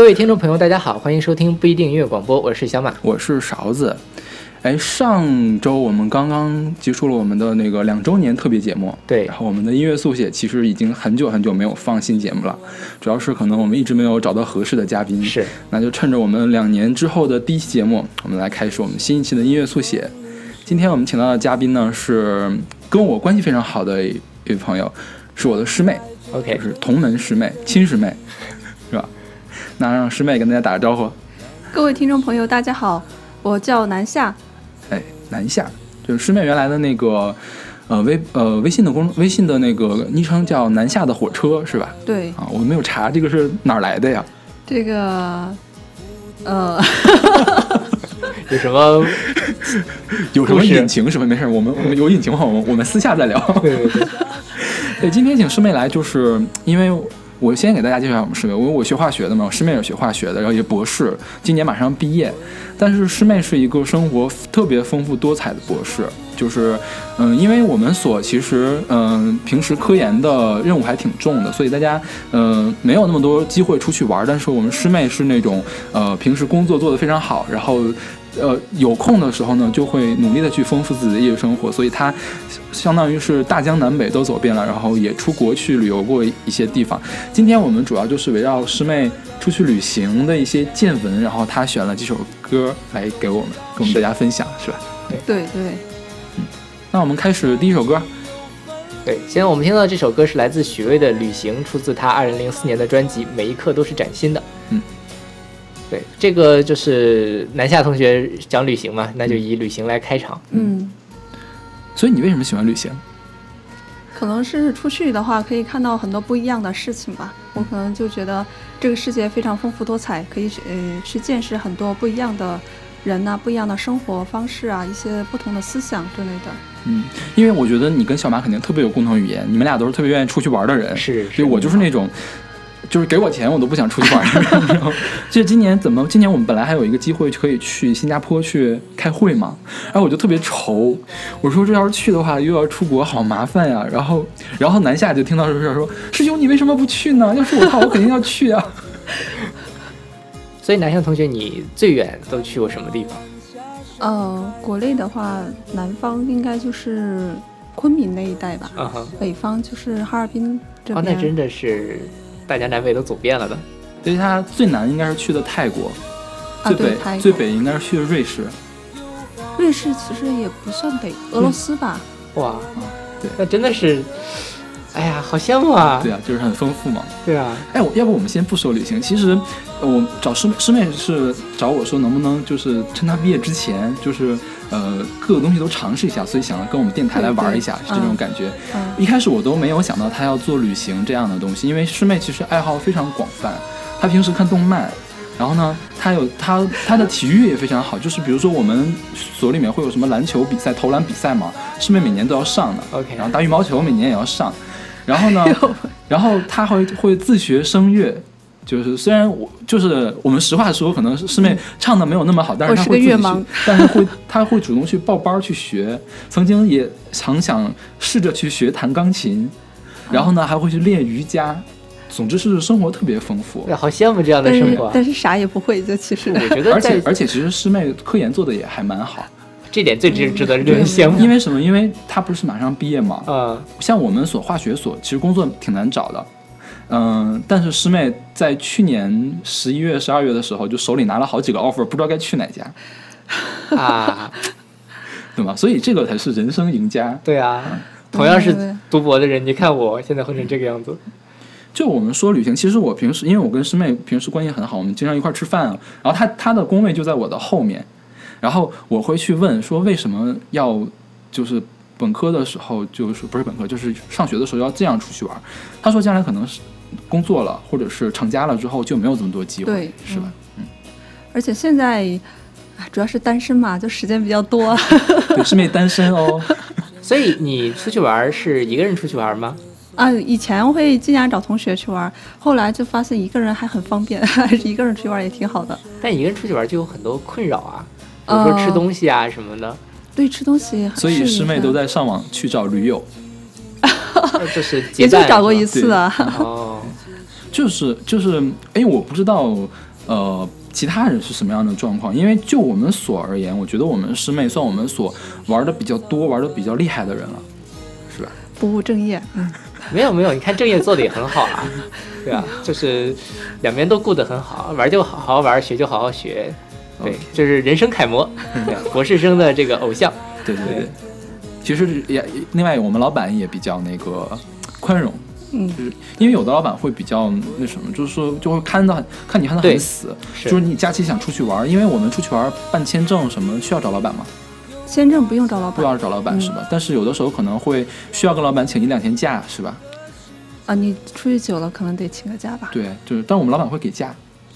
各位听众朋友，大家好，欢迎收听不一定音乐广播，我是小马。我是勺子。哎，上周我们刚刚结束了我们的那个两周年特别节目，对然后我们的音乐速写其实已经很久很久没有放新节目了，主要是可能我们一直没有找到合适的嘉宾，是，那就趁着我们两年之后的第一期节目，我们来开始我们新一期的音乐速写。今天我们请到的嘉宾呢是跟我关系非常好的一位朋友，是我的师妹，OK，就是同门师妹、亲师妹？那让师妹跟大家打个招呼。各位听众朋友，大家好，我叫南夏。哎，南下就是师妹原来的那个呃微呃微信的公微信的那个昵称叫南下的火车是吧？对，啊，我没有查这个是哪儿来的呀？这个，呃，有什么？有什么隐情什么？没事，我们我们有隐情的话，我们我们私下再聊。对对对，对，今天请师妹来，就是因为我先给大家介绍一下我们师妹，我我学化学的嘛，我师妹也是学化学的，然后也博士，今年马上毕业。但是师妹是一个生活特别丰富多彩的博士，就是嗯，因为我们所其实嗯平时科研的任务还挺重的，所以大家嗯没有那么多机会出去玩。但是我们师妹是那种呃平时工作做得非常好，然后。呃，有空的时候呢，就会努力的去丰富自己的业余生活，所以他相当于是大江南北都走遍了，然后也出国去旅游过一些地方。今天我们主要就是围绕师妹出去旅行的一些见闻，然后她选了几首歌来给我们跟我们大家分享，是吧？对对，嗯那我们开始第一首歌，对，现在我们听到这首歌是来自许巍的《旅行》，出自他二零零四年的专辑《每一刻都是崭新的》。嗯，对，这个就是南下同学讲旅行嘛，那就以旅行来开场。嗯，所以你为什么喜欢旅行？可能是出去的话，可以看到很多不一样的事情吧。我可能就觉得这个世界非常丰富多彩，可以去呃去见识很多不一样的人呐、不一样的生活方式啊，一些不同的思想之类的。嗯，因为我觉得你跟小马肯定特别有共同语言，你们俩都是特别愿意出去玩的人，是所以我就是那种。就是给我钱我都不想出去玩儿，你知道吗？就是今年怎么？今年我们本来还有一个机会可以去新加坡去开会嘛，然后我就特别愁，我说这要是去的话又要出国，好麻烦呀。然后，然后南下就听到这事儿说：“师兄，你为什么不去呢？要是我的话，我肯定要去啊。所以南下同学，你最远都去过什么地方？呃，国内的话，南方应该就是昆明那一带吧，啊哈，北方就是哈尔滨这哦，边。那真的是大江南北都走遍了的。所以他最南应该是去的泰国，啊，最北、对，最北应该是去的瑞士。瑞士其实也不算北，俄罗斯吧。哇，对那真的是，哎呀，好羡慕啊！对啊，就是很丰富嘛。对啊，哎，我要不我们先不说旅行，其实呃我找师师妹是找我说能不能就是趁她毕业之前，就是呃各个东西都尝试一下，所以想跟我们电台来玩一下，是这种感觉。嗯，一开始我都没有想到他要做旅行这样的东西，因为师妹其实爱好非常广泛，她平时看动漫。然后呢，他有他他的体育也非常好，就是比如说我们所里面会有什么篮球比赛、投篮比赛嘛，师妹每年都要上的。OK 然后打羽毛球每年也要上，然后呢，然后他会会自学声乐，就是虽然我就是我们实话说，可能是师妹唱的没有那么好，但是她会但是会她会主动去报班去学，曾经也常想试着去学弹钢琴，然后呢还会去练瑜伽，总之是生活特别丰富对，。好羡慕这样的生活啊。但是啥也不会，就其实。我觉得而且而且，其实师妹科研做的也还蛮好，这点最值值得令人羡慕。因为什么？因为她不是马上毕业嘛，呃，像我们所化学所，其实工作挺难找的。嗯，但是师妹在去年十一月、十二月的时候，就手里拿了好几个 offer，不知道该去哪家，啊，对吧？所以这个才是人生赢家。对啊，同样是读博的人，你看我现在混成这个样子。就我们说旅行，其实我平时因为我跟师妹平时关系很好，我们经常一块儿吃饭啊。然后她她的工位就在我的后面，然后我会去问说为什么要就是本科的时候就是不是本科就是上学的时候要这样出去玩？她说将来可能是工作了或者是成家了之后就没有这么多机会，对是吧？嗯而且现在，啊主要是单身嘛，就时间比较多。对，师妹单身哦。所以你出去玩是一个人出去玩吗？啊，以前会经常找同学去玩，后来就发现一个人还很方便，还是一个人出去玩也挺好的。但一个人出去玩就有很多困扰啊，比如说吃东西啊什么的。对，吃东西。所以师妹都在上网去找驴友，呃就是也就找过一次啊。哦，就是就是，哎，我不知道，呃，其他人是什么样的状况？因为就我们所而言，我觉得我们师妹算我们所玩的比较多、玩的比较厉害的人了，是吧？不务正业，嗯，没有没有，你看正业做的也很好啊，对啊？就是两边都顾得很好，玩就好好玩，学就好好学，对，就是人生楷模，对博士生的这个偶像。对对对，其实也另外我们老板也比较那个宽容，嗯就是因为有的老板会比较那什么，就是说就会看得很看你看得很死，就是你假期想出去玩，因为我们出去玩办签证什么需要找老板吗，签证不用找老板不要找老板嗯是吧？但是有的时候可能会需要跟老板请一两天假是吧？啊，你出去久了可能得请个假吧。对，就是，但我们老板会给假，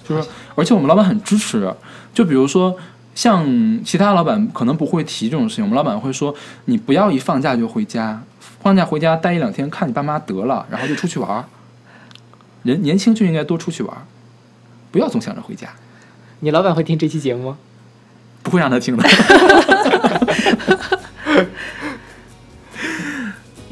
就是，而且我们老板很支持。就比如说，像其他老板可能不会提这种事情，我们老板会说，你不要一放假就回家，放假回家待一两天，看你爸妈得了，然后就出去玩儿。人年轻就应该多出去玩儿，不要总想着回家，你老板会听这期节目吗？不会让他听的。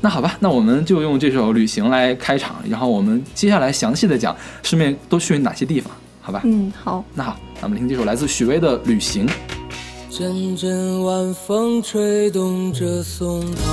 那好吧，那我们就用这首《旅行》来开场，然后我们接下来详细的讲顺便都去哪些地方，好吧？嗯，好，那好，那我们听这首来自许巍的《旅行》。阵阵晚风吹动着松涛，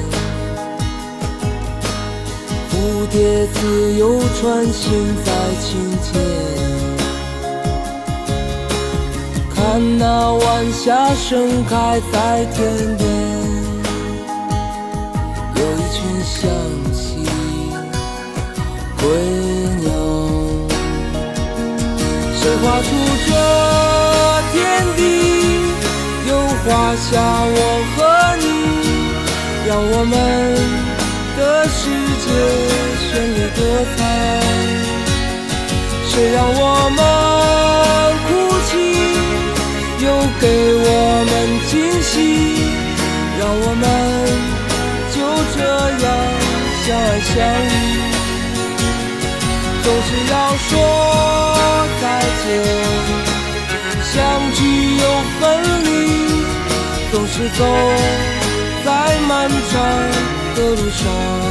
蝴蝶自由穿行在清天。看那晚霞盛开在天边，有一群向西归鸟。谁画出这天地？又画下我和你，让我们的世界绚丽多彩。谁让我们哭泣，又给我们惊喜，让我们就这样相爱相依。总是要说再见，相聚又分离，总是走的路上。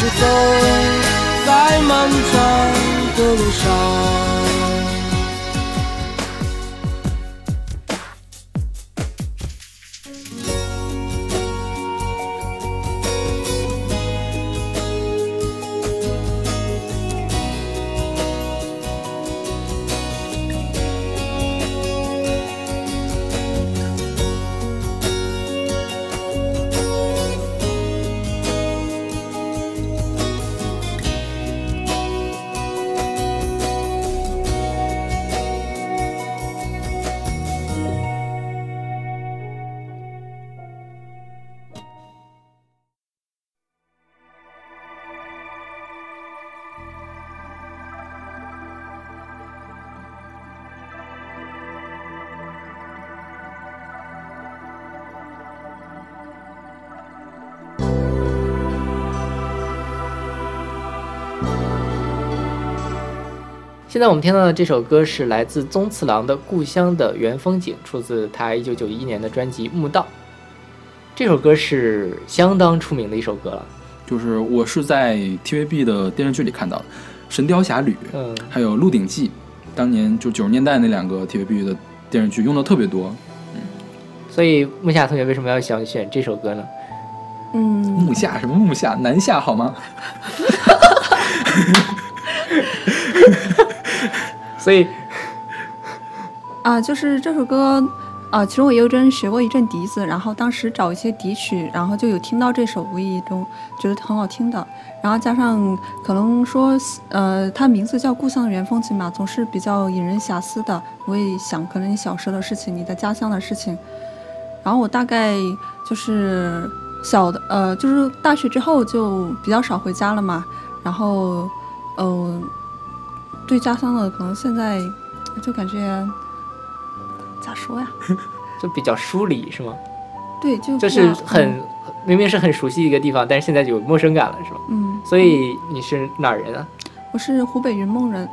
是走在漫长的路上。现在我们听到的这首歌是来自宗次郎的《故乡的原风景》，出自他一九九一年的专辑《墓道》。这首歌是相当出名的一首歌了。就是我是在 TVB 的电视剧里看到的，《神雕侠侣》嗯，还有《鹿鼎记》，当年就九十年代那两个 TVB 的电视剧用的特别多。嗯所以木下同学为什么要想选这首歌呢？嗯，木下什么木下南下好吗？所以 啊，就是这首歌，啊，其实我有阵学过一阵笛子，然后当时找一些笛曲，然后就有听到这首，无意中觉得很好听的，然后加上可能说，呃，它名字叫《故乡的原风景》嘛，总是比较引人遐思的。我也想，可能你小时候的事情，你的家乡的事情，然后我大概就是小的，呃，就是大学之后就比较少回家了嘛，然后，呃，对家乡的可能现在就感觉咋说呀？就比较疏离是吗？对，就就是很嗯明明是很熟悉一个地方，但是现在就有陌生感了是吗？嗯，所以你是哪儿人啊？我是湖北云梦人，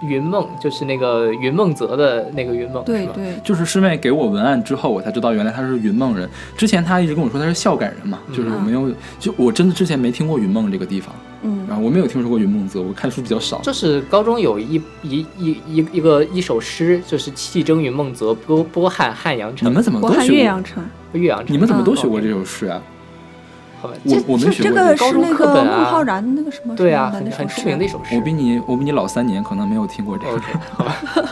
云梦就是那个云梦泽的那个云梦，对对，就是师妹给我文案之后，我才知道原来她是云梦人。之前她一直跟我说她是孝感人嘛，就是我没有，就我真的之前没听过云梦这个地方，嗯然后我没有听说过云梦泽，我看书比较少。就是高中有一一一一一个一首诗，就是气蒸云梦泽，波波汉汉阳城。你们怎么都学过？岳阳城，岳阳城？你们怎么都嗯学过这首诗啊？好吧，我我没学这这过这个。是那高中课个本啊浩然那个什么对啊，很很出名的一首诗。我比你我比你老三年，可能没有听过这个。OK，好吧，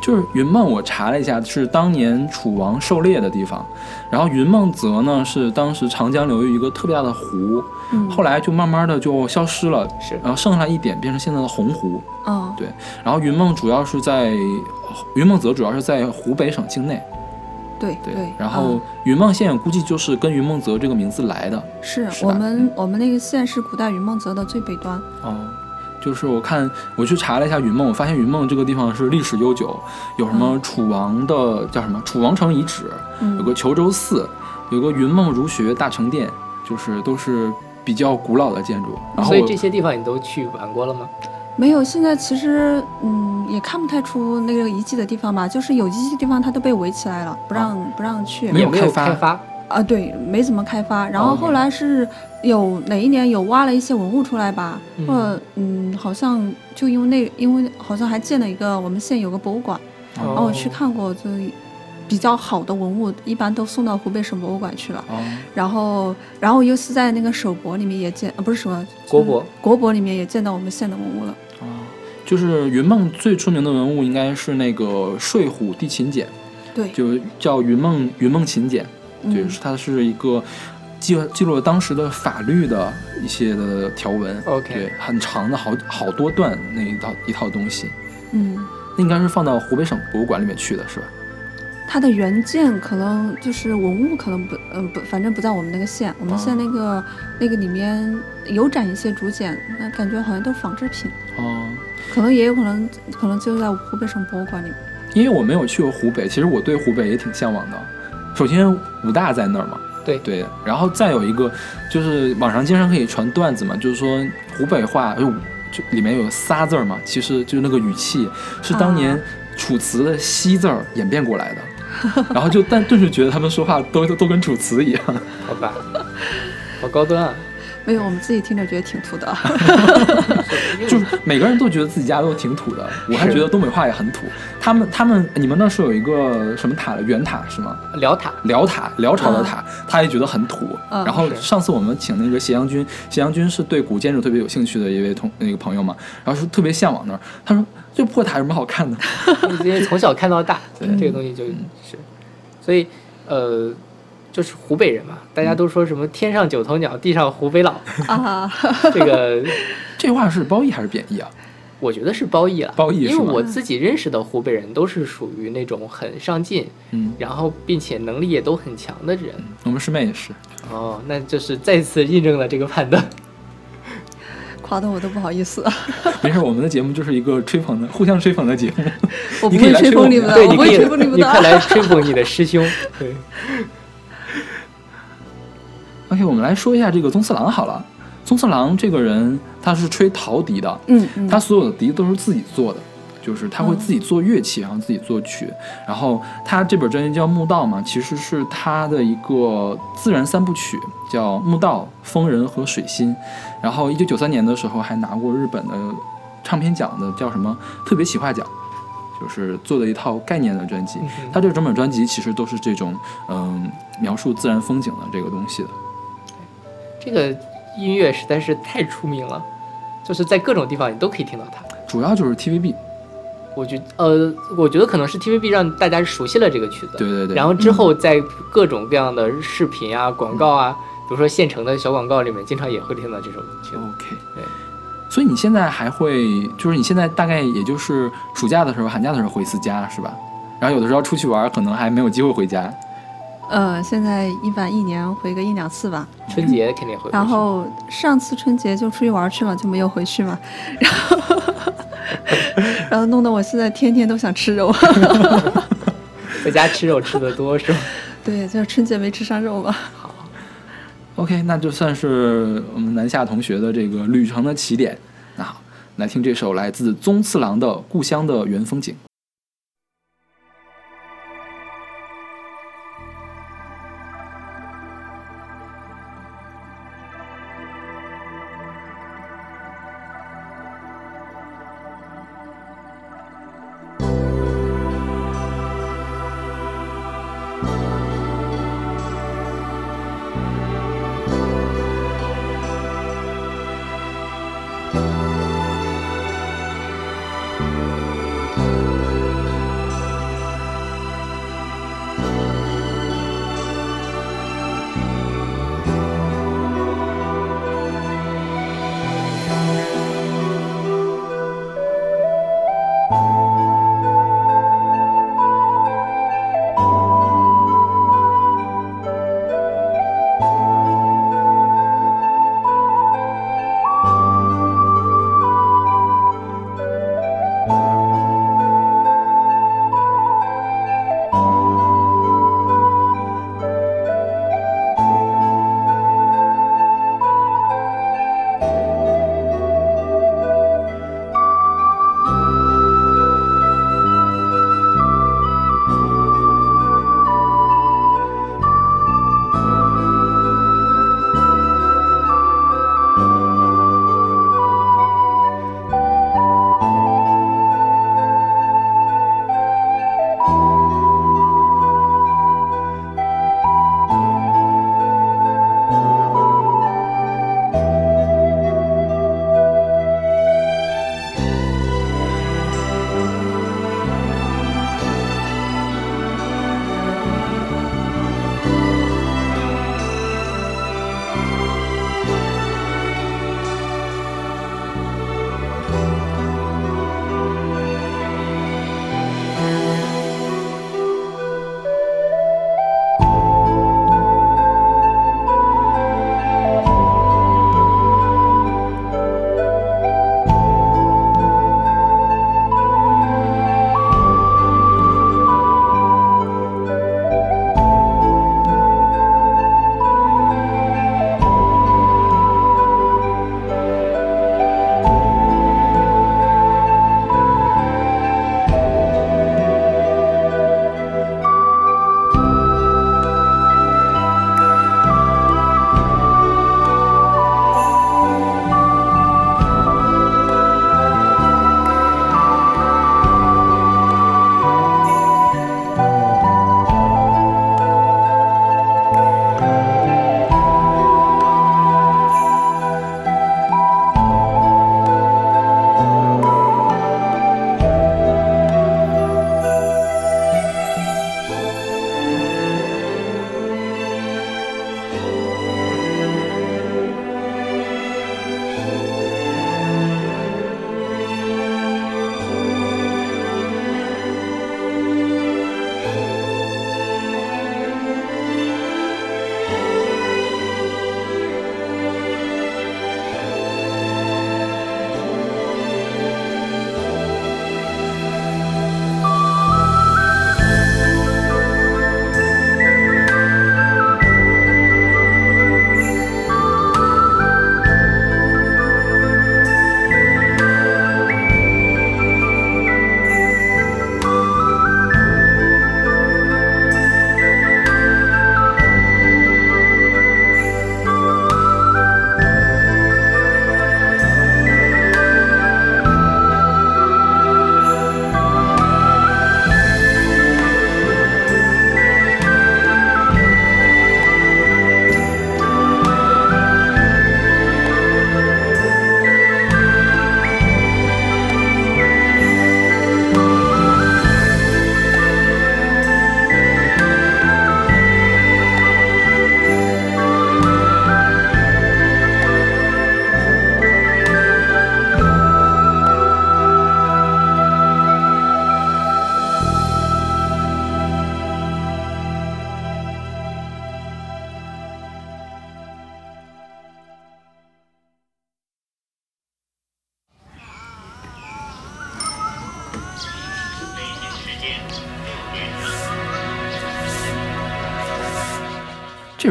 就是云梦，我查了一下，是当年楚王狩猎的地方。然后云梦泽呢，是当时长江流域一个特别大的湖，嗯，后来就慢慢的就消失了，是然后剩下一点变成现在的洪湖。嗯对，然后云梦主要是在云梦泽主要是在湖北省境内。对对，对，然后嗯云梦县估计就是跟云梦泽这个名字来的。是是我们我们那个县是古代云梦泽的最北端，哦，就是我看我去查了一下云梦，我发现云梦这个地方是历史悠久，有什么楚王的叫什么楚王城遗址，有嗯个虬州寺，有个云梦儒学大成殿，就是都是比较古老的建筑。然后所以这些地方你都去玩过了吗？没有，现在其实嗯也看不太出那个遗迹的地方吧，就是有遗迹的地方它都被围起来了，不让、不让去。没有没有开发，啊，对，没怎么开发。然后哦后来是有哪一年有挖了一些文物出来吧，嗯。或者嗯，好像就因为那，因为好像还建了一个我们县有个博物馆，然后我去看过，就比较好的文物一般都送到湖北省博物馆去了。哦，然后，然后又是在那个首博里面也见，呃，不是什么国博，国博里面也见到我们县的文物了。哦，就是云梦最出名的文物应该是那个睡虎地秦简，对，就叫云梦云梦秦简，对它是一个记记录了当时的法律的一些的条文。OK 对，很长的好好多段那一套一套东西，嗯，那应该是放到湖北省博物馆里面去的，是吧？它的原件可能就是文物，可能不，嗯、不，反正不在我们那个县。我们县那个、那个里面有展一些竹简，那感觉好像都是仿制品，哦，可能也有可能，可能就在湖北省博物馆里面。因为我没有去过湖北，其实我对湖北也挺向往的。首先武大在那儿嘛，对对，然后再有一个就是网上经常可以传段子嘛，就是说湖北话就就里面有仨字儿嘛，其实就是那个语气是当年啊楚辞的西字儿演变过来的。然后就但顿时觉得他们说话都都都跟楚辞一样，好吧，好高端啊！没有，我们自己听着觉得挺土的。就是每个人都觉得自己家都挺土的，我还觉得东北话也很土。他们他们你们那是有一个什么塔的圆塔是吗？辽塔，辽塔，辽朝的塔，他也觉得很土。嗯然后上次我们请那个斜阳君，斜阳君是对古建筑特别有兴趣的一位同那个朋友嘛，然后说特别向往那儿。他说这破塔有什么好看的？因为从小看到大，对这个东西就是，所以呃，就是湖北人嘛，大家都说什么天上九头鸟，地上湖北佬，啊，这个 这话是褒义还是贬义啊？我觉得是褒义了，因褒义因为我自己认识的湖北人都是属于那种很上进，嗯，然后并且能力也都很强的人。我们师妹也是。哦，那就是再次印证了这个判断。夸的我都不好意思。没事，我们的节目就是一个吹捧的、互相吹捧的节目。我不你可以会吹捧你们的，对，我不会你可以，吹捧你们你快的。来吹捧你的师兄。对，OK，我们来说一下这个宗次郎好了。宗次郎这个人他是吹陶笛的，嗯嗯，他所有的笛都是自己做的，就是他会自己做乐器，然后自己作曲。然后他这本专辑叫《墓道》嘛，其实是他的一个自然三部曲，叫《墓道》《风人》和《水心》。然后一九九三年的时候还拿过日本的唱片奖的叫什么特别企划奖，就是做的一套概念的专辑。嗯他这整本专辑其实都是这种嗯描述自然风景的这个东西的。这个音乐实在是太出名了，就是在各种地方你都可以听到它。主要就是 TVB，我觉呃，我觉得可能是 TVB 让大家熟悉了这个曲子，对对对。然后之后在各种各样的视频啊、广告啊，比如说现成的小广告里面，经常也会听到这首曲子。OK，对。所以你现在还会，就是你现在大概也就是暑假的时候、寒假的时候回一次家是吧？然后有的时候出去玩，可能还没有机会回家。呃，现在一般一年回个一两次吧。春节肯定会回去。然后上次春节就出去玩去了，就没有回去嘛。然后，然后弄得我现在天天都想吃肉。在家吃肉吃的多是吧？对，就是春节没吃上肉嘛。好，OK，那就算是我们南下同学的这个旅程的起点。那好，来听这首来自宗次郎的《故乡的原风景》。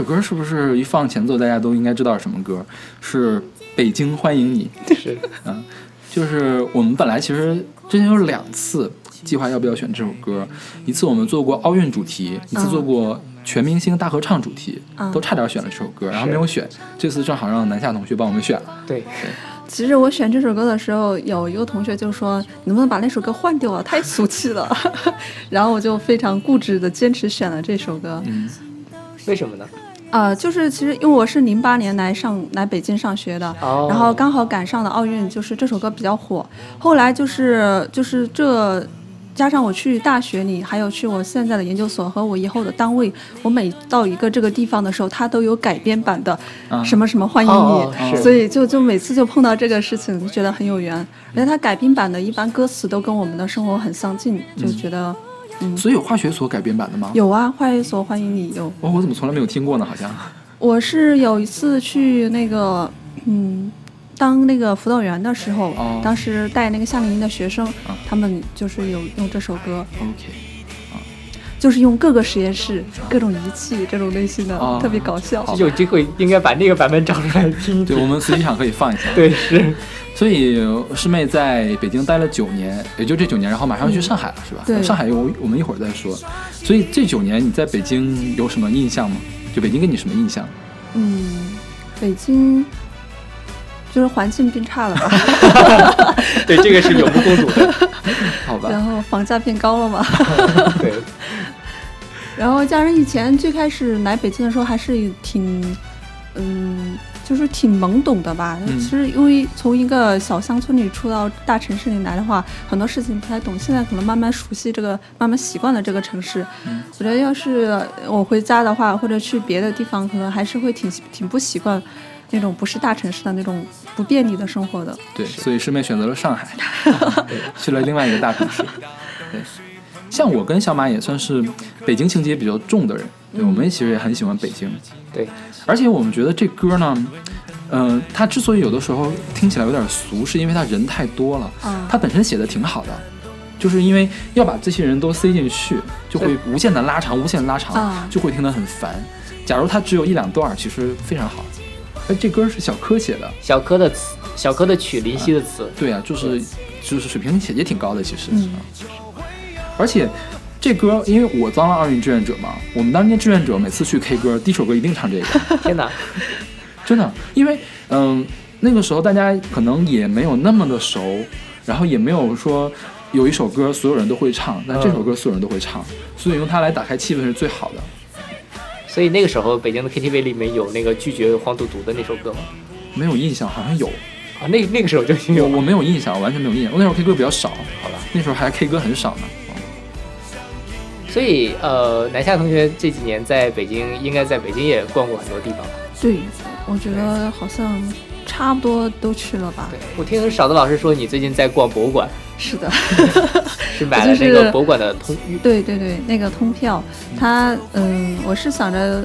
歌是不是一放前奏，大家都应该知道是什么歌？是《北京欢迎你》。是，嗯，就是我们本来其实之前有两次计划要不要选这首歌，一次我们做过奥运主题，一次做过全明星大合唱主题，嗯都差点选了这首歌，然后没有选。这次正好让南夏同学帮我们选了。对，其实我选这首歌的时候，有一个同学就说：“能不能把那首歌换掉啊？太俗气了。”然后我就非常固执的坚持选了这首歌。嗯，为什么呢？呃，就是其实因为我是零八年来上来北京上学的，哦，然后刚好赶上了奥运，就是这首歌比较火。后来就是就是这，加上我去大学里，还有去我现在的研究所和我以后的单位，我每到一个这个地方的时候，它都有改编版的啊什么什么欢迎你，所以就就每次就碰到这个事情，就觉得很有缘。而且它改编版的一般歌词都跟我们的生活很相近，就觉得、所以有化学所改编版的吗？有啊，化学所欢迎你有。哦，我怎么从来没有听过呢？好像。我是有一次去那个，嗯，当那个辅导员的时候，哦当时带那个夏令营的学生，啊他们就是有用这首歌，OK，就是用各个实验室、各种仪器这种类型的，哦特别搞笑。有机会应该把那个版本找出来听一对，我。们随机场可以放一下。对，是，所以师妹在北京待了九年，也就这九年，然后马上去上海了，是吧？对上海我我们一会儿再说。所以这九年你在北京有什么印象吗？就北京给你什么印象？嗯，北京就是环境变差了吧，对，这个是有目共睹的。好吧，然后房价变高了嘛，对，然后家人以前最开始来北京的时候还是挺，嗯，就是挺懵懂的吧。嗯其实因为从一个小乡村里出到大城市里来的话，很多事情不太懂。现在可能慢慢熟悉这个，慢慢习惯了这个城市。嗯我觉得要是我回家的话，或者去别的地方，可能还是会挺挺不习惯那种不是大城市的那种不便利的生活的。对，所以师妹选择了上海，对 去了另外一个大城市。对，像我跟小马也算是北京情节比较重的人，对，我们其实也很喜欢北京。对，而且我们觉得这歌呢，嗯、它之所以有的时候听起来有点俗，是因为它人太多了。啊它本身写的挺好的，就是因为要把这些人都塞进去，就会无限的拉长，无限地拉长，啊就会听得很烦。假如它只有一两段，其实非常好。哎，这歌是小柯写的，小柯的词，小柯的曲，林夕的词，对啊，就是就是水平也也挺高的，其实。嗯而且这歌，因为我当了奥运志愿者嘛，我们当年志愿者每次去 K 歌，第一首歌一定唱这个，天哪！真的，因为嗯，那个时候大家可能也没有那么的熟，然后也没有说有一首歌所有人都会唱，但这首歌所有人都会唱，所以用它来打开气氛是最好的。所以那个时候，北京的 KTV 里面有那个拒绝黄赌毒的那首歌吗？没有印象，好像有，啊，那那个时候就有我我没有印象，完全没有印象。我那时候 K 歌比较少，好吧。那时候还 K 歌很少呢。所以呃，南夏同学这几年在北京，应该在北京也逛过很多地方吧？对，我觉得好像差不多都去了吧对。我听少的老师说，你最近在逛博物馆，是的。是买了那个博物馆的通预对对对，那个通票，他嗯，我是想着，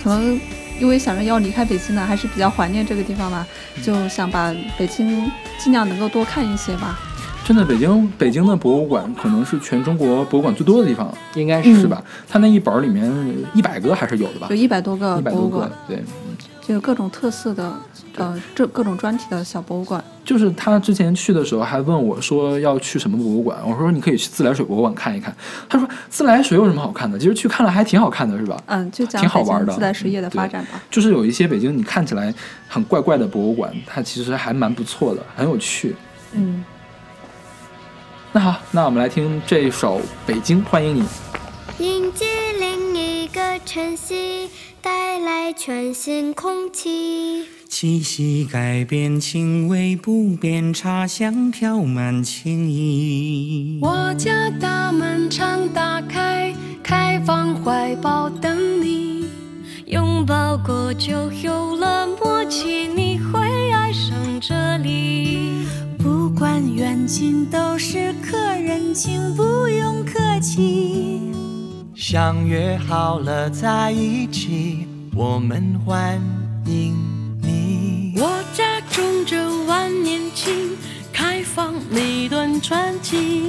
可能因为想着要离开北京呢，还是比较怀念这个地方吧，就想把北京尽量能够多看一些吧。真的，北京北京的博物馆可能是全中国博物馆最多的地方，应该是是吧？它那一本里面一百个还是有的吧有？一百多个一百多个博物馆，，对，就有各种特色的，呃，这各种专题的小博物馆。就是他之前去的时候还问我说要去什么博物馆，我说你可以去自来水博物馆看一看。他说自来水有什么好看的？其实去看了还挺好看的，是吧？嗯，就讲北挺好玩的京自来水业的发展吧。就是有一些北京你看起来很怪怪的博物馆，它其实还蛮不错的，很有趣。嗯，那好，那我们来听这首《北京欢迎你》。迎接另一个晨曦，带来全新空气。气息改变，情味不变，茶香飘满情意。我家大门常打开，开放怀抱等你。拥抱过就有了默契，你会爱上这里。不管远近，都是客人，请不用客气。相约好了在一起，我们欢迎你。我家种着万年青，开放每段传奇。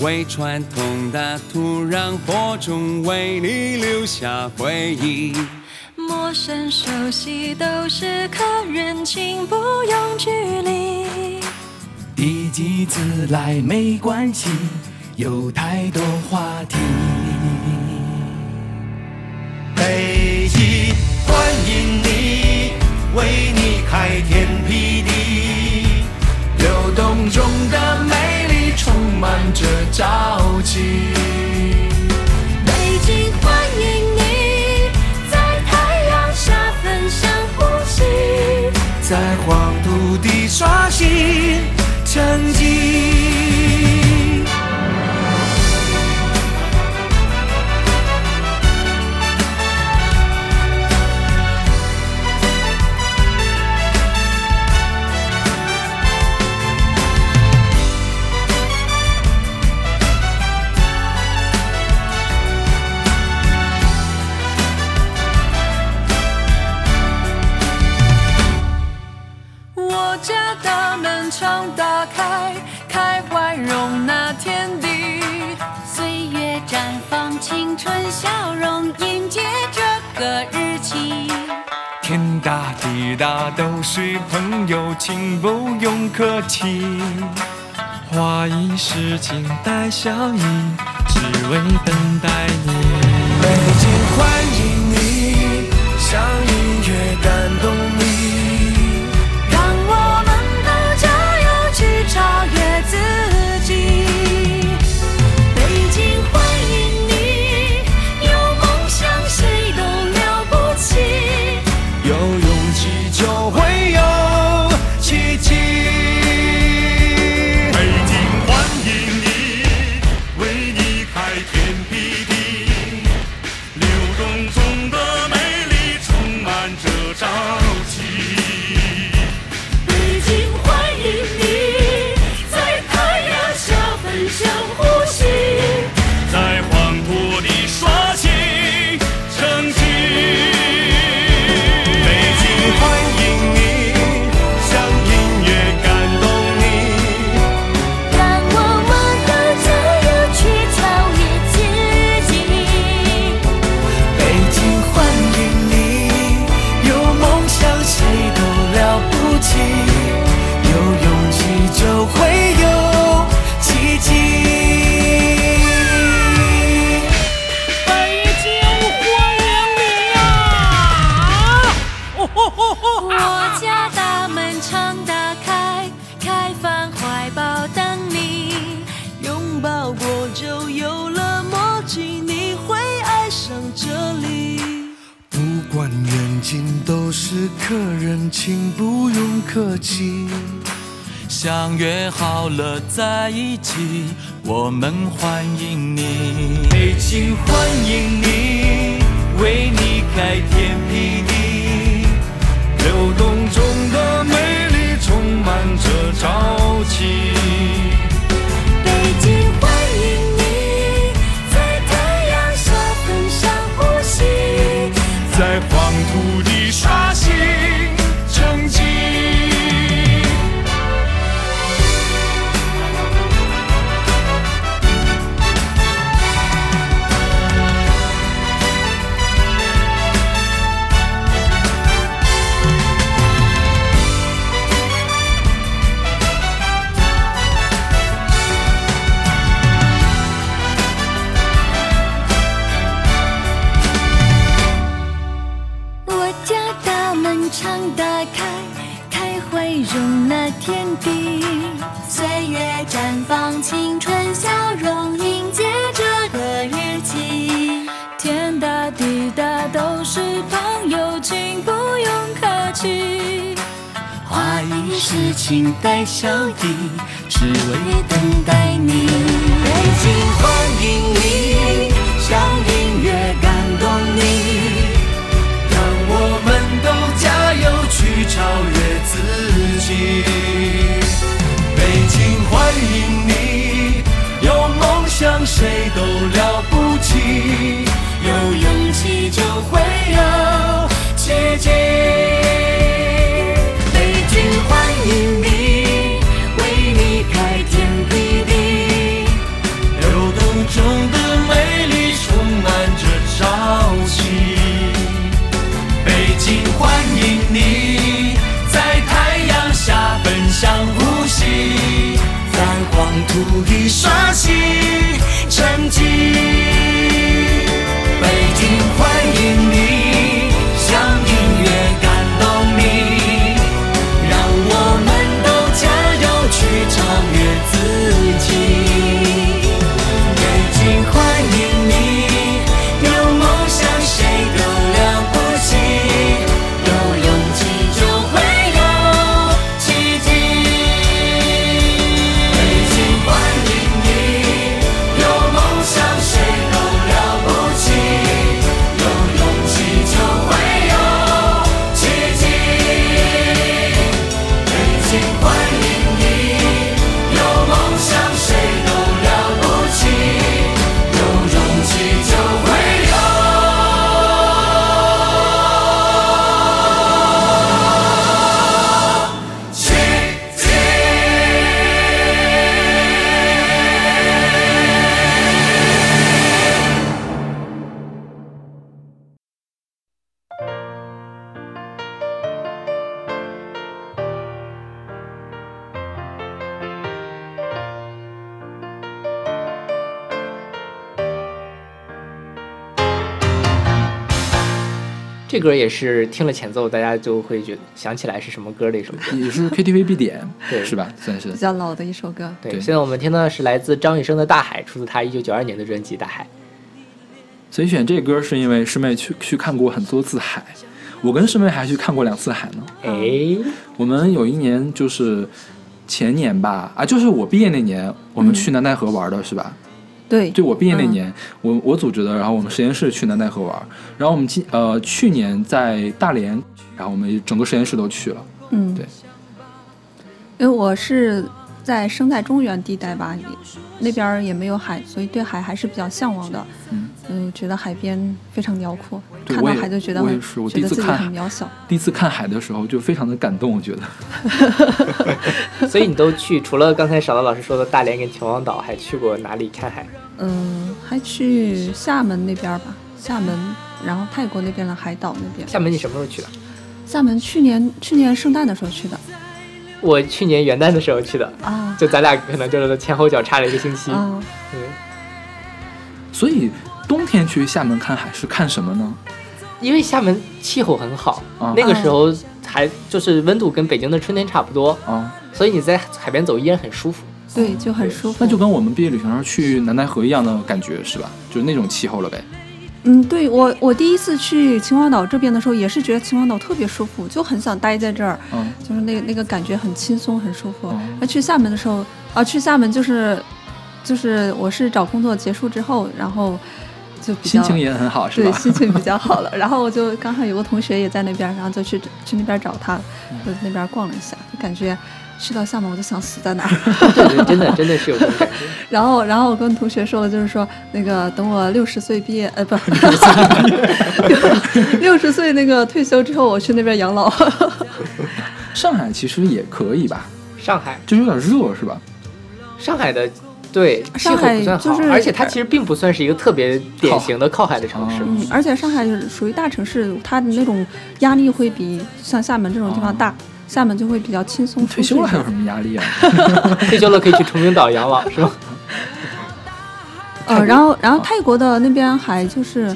为传统的土壤播种，为你留下回忆。陌生熟悉都是客人，请不用距离。第几次来没关系，有太多话题。为你开天辟地，流动中的美丽充满着朝气。北京欢迎你，在太阳下分享呼吸，在黄土地刷新成绩。窗打开，开怀容纳天地，岁月绽放青春笑容，迎接这个日期，天大地大都是朋友，请不用客气，花一世情带笑意，只为等待。约好了在一起，我们欢迎你，北京欢迎你，为你开天辟地，流动中的美丽，充满着朝气。笑意，只为。这歌也是听了前奏，大家就会觉得想起来是什么歌的一首歌。也是 KTV 必点，对是吧？算是比较老的一首歌。对，对现在我们听到的是来自张雨生的《大海》，出自他一九九二年的专辑《大海》。所以选这歌是因为师妹去去看过很多次海，我跟师妹还去看过两次海呢。哎，我们有一年就是前年吧，啊，就是我毕业那年，我们去南戴河玩的是吧？对，就我毕业那年，我我组织的，然后我们实验室去南戴河玩，然后我们今呃去年在大连，然后我们整个实验室都去了。嗯，对，因为我是在生态中原地带吧，也那边也没有海，所以对海还是比较向往的。嗯嗯，觉得海边非常辽阔，看到海就觉得很我也是我觉得自己第一次看很渺小。第一次看海的时候就非常的感动，我觉得。所以你都去，除了刚才少刀老师说的大连跟秦皇岛，还去过哪里看海？嗯，还去厦门那边吧，厦门，然后泰国那边的海岛那边。厦门你什么时候去的？厦门去年去年圣诞的时候去的我去年元旦的时候去的，啊就咱俩可能就是前后脚差了一个星期。啊，嗯，所以冬天去厦门看海是看什么呢？因为厦门气候很好，啊那个时候还就是温度跟北京的春天差不多，啊，所以你在海边走依然很舒服。对，就很舒服。那就跟我们毕业旅行时候去南戴河一样的感觉是吧？就是那种气候了呗。嗯，对我我第一次去秦皇岛这边的时候，也是觉得秦皇岛特别舒服，就很想待在这儿，嗯就是那个那个感觉很轻松，很舒服。去厦门的时候，啊，去厦门就是就是我是找工作结束之后，然后就比较心情也很好是对？心情比较好了，然后我就刚好有个同学也在那边，然后就去去那边找他，嗯就那边逛了一下，就感觉去到厦门我就想死在哪儿。对对，真的真的是有这种感觉。然后，然后我跟同学说了，就是说那个等我六十岁毕业，呃，不，六十岁那个退休之后，我去那边养老。上海其实也可以吧，上海，就是有点热是吧？上海的对气候上海不算好，就是而且它其实并不算是一个特别典型的靠海的城市。哦嗯，而且上海是属于大城市，它的那种压力会比像厦门这种地方大，厦门就会比较轻松。退休了还有什么？压力啊？退休了可以去崇明岛养老，是吧？呃，然后，然后泰国的那边还就是，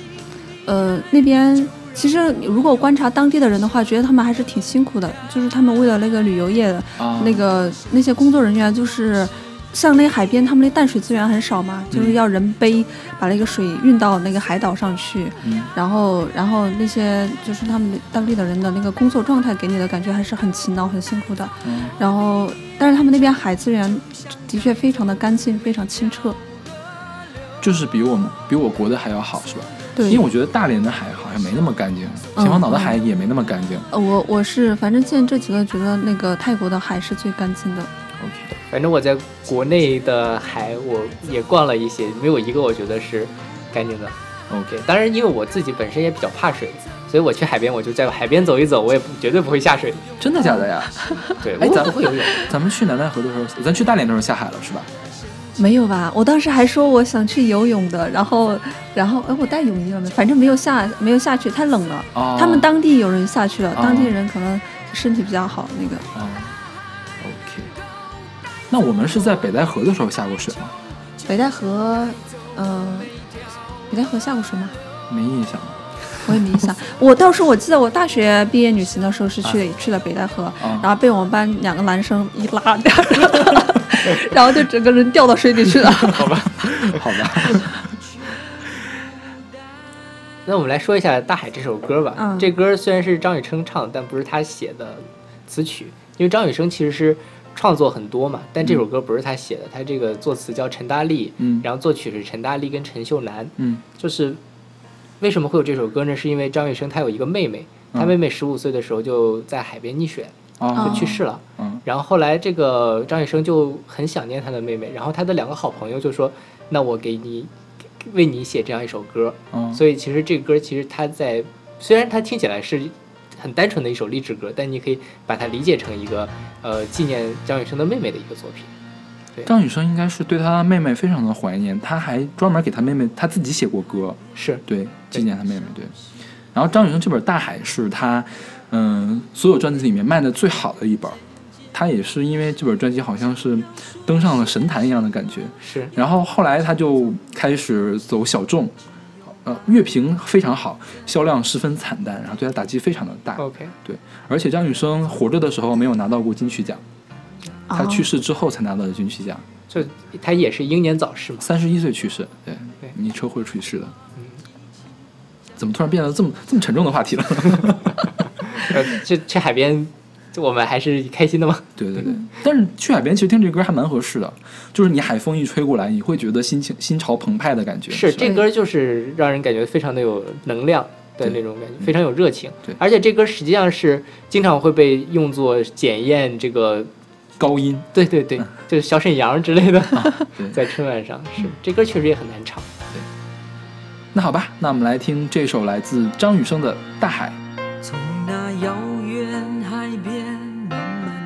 呃，那边其实如果观察当地的人的话，觉得他们还是挺辛苦的，就是他们为了那个旅游业的啊，那个那些工作人员就是。像那海边，他们那淡水资源很少嘛，就是要人背把那个水运到那个海岛上去，嗯然后然后那些就是他们当地的人的那个工作状态给你的感觉还是很勤劳、很辛苦的。嗯然后，但是他们那边海资源的确非常的干净，非常清澈。就是比我们比我国的还要好是吧？对，因为我觉得大连的海好像没那么干净，秦皇岛的海也没那么干净。呃我我是反正见这几个觉得那个泰国的海是最干净的。OK，反正我在国内的海我也逛了一些，没有一个我觉得是干净的。OK，当然因为我自己本身也比较怕水，所以我去海边我就在海边走一走，我也绝对不会下水。真的假的呀？对，哎，我咱不会游泳。咱们去南戴河的时候，咱去大连的时候下海了是吧？没有吧？我当时还说我想去游泳的，然后然后哎，我带泳衣了没？反正没有下没有下去，太冷了。哦，他们当地有人下去了，哦当地人可能身体比较好，那个哦。那我们是在北戴河的时候下过水吗？北戴河，呃，北戴河下过水吗？没印象。我也没印象。我倒是我记得我大学毕业旅行的时候是去、去了北戴河，啊然后被我们班两个男生一拉，然后就整个人掉到水里去了。好吧，好吧。那我们来说一下《大海》这首歌吧。嗯这歌虽然是张雨生唱，但不是他写的词曲，因为张雨生其实是创作很多嘛，但这首歌不是他写的，他这个作词叫陈大力，嗯然后作曲是陈大力跟陈秀楠。嗯就是为什么会有这首歌呢？是因为张雨生他有一个妹妹，他嗯妹妹十五岁的时候就在海边溺水，啊就去世了。嗯然后后来这个张雨生就很想念他的妹妹，然后他的两个好朋友就说：“那我给你为你写这样一首歌。”嗯，所以其实这个歌其实他在虽然它听起来是很单纯的一首励志歌，但你可以把它理解成一个呃纪念张雨生的妹妹的一个作品。张雨生应该是对他妹妹非常的怀念，他还专门给他妹妹他自己写过歌，是对，纪念他妹妹。对，然后张雨生这本《大海》是他嗯所有专辑里面卖的最好的一本，他也是因为这本专辑好像是登上了神坛一样的感觉，是，然后后来他就开始走小众。呃，乐评非常好，销量十分惨淡，然后对他打击非常的大。OK，对，而且张雨生活着的时候没有拿到过金曲奖，他哦去世之后才拿到的金曲奖。就他也是英年早逝嘛。三十一岁去世，对对，你车祸去世的。嗯怎么突然变得这么这么沉重的话题了？呃，去去海边，就我们还是开心的嘛。对对对，但是去海边其实听这歌还蛮合适的，就是你海风一吹过来，你会觉得心情心潮澎湃的感觉。是这歌就是让人感觉非常的有能量的那种感觉，非常有热情。对而且这歌实际上是经常会被用作检验这个，高音，对对对，就是小沈阳之类的，对在春晚上是这歌确实也很难唱。对那好吧，那我们来听这首来自张雨生的《大海》。从那遥远海边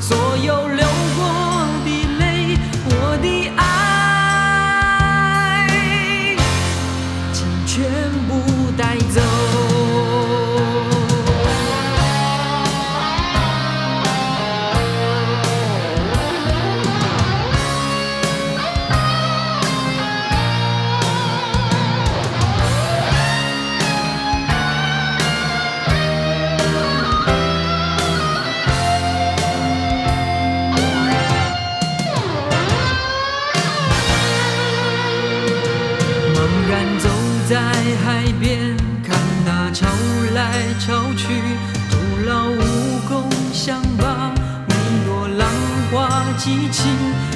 所有流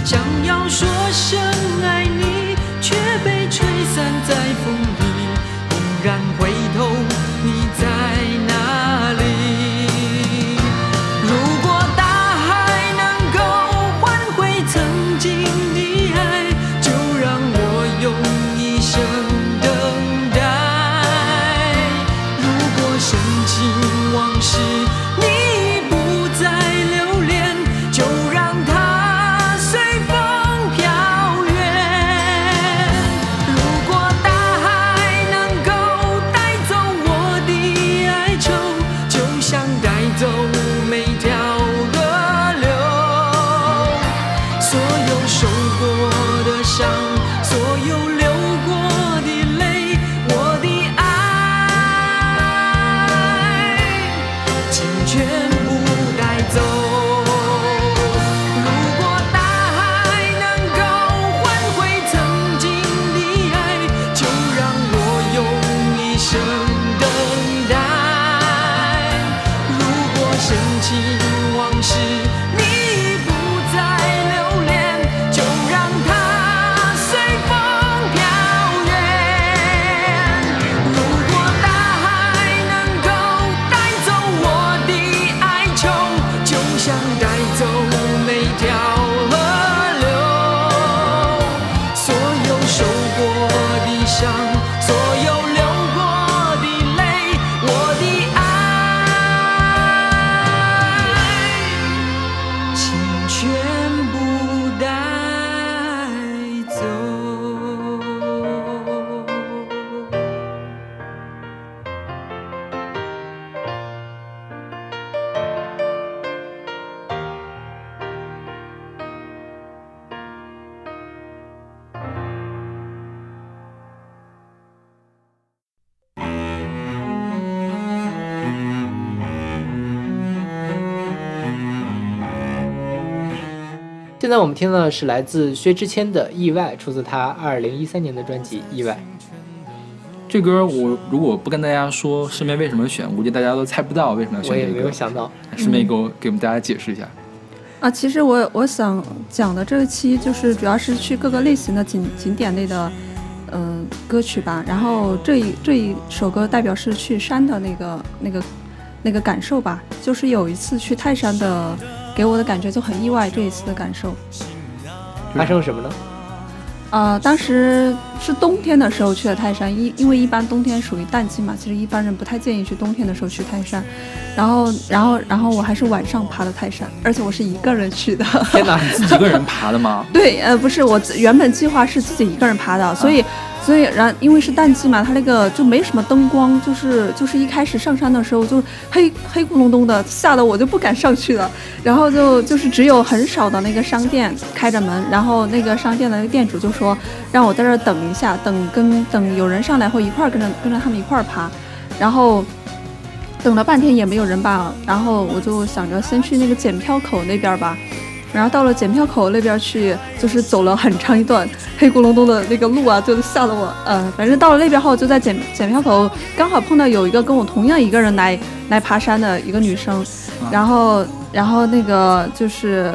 想要说声爱现在我们听到的是来自薛之谦的《意外》，出自他二零一三年的专辑《意外》。这歌我如果不跟大家说顺便为什么选，估计大家都猜不到为什么要我也没有。想到，顺便给我给我们大家解释一下。啊，其实我我想讲的这一期就是主要是去各个类型的景景点类的，嗯、歌曲吧。然后这一这一首歌代表是去山的那个那个那个感受吧。就是有一次去泰山的，给我的感觉就很意外。这一次的感受，发生了什么呢？呃，当时是冬天的时候去的泰山，因因为一般冬天属于淡季嘛，其实一般人不太建议去冬天的时候去泰山。然后，然后，然后我还是晚上爬的泰山，而且我是一个人去的。天哪！自己一个人爬的吗？对，呃，不是，我原本计划是自己一个人爬的，所以，所以，然因为是淡季嘛，它那个就没什么灯光，就是就是一开始上山的时候就黑黑咕隆咚的，吓得我就不敢上去了。然后就就是只有很少的那个商店开着门，然后那个商店的那个店主就说让我在这儿等一下，等跟等有人上来后一块儿跟着跟着他们一块儿爬，然后。等了半天也没有人吧，然后我就想着先去那个检票口那边吧，然后到了检票口那边去，就是走了很长一段黑咕隆咚的那个路啊，就吓得我，呃，反正到了那边后，就在检检票口刚好碰到有一个跟我同样一个人来来爬山的一个女生，然后然后那个就是。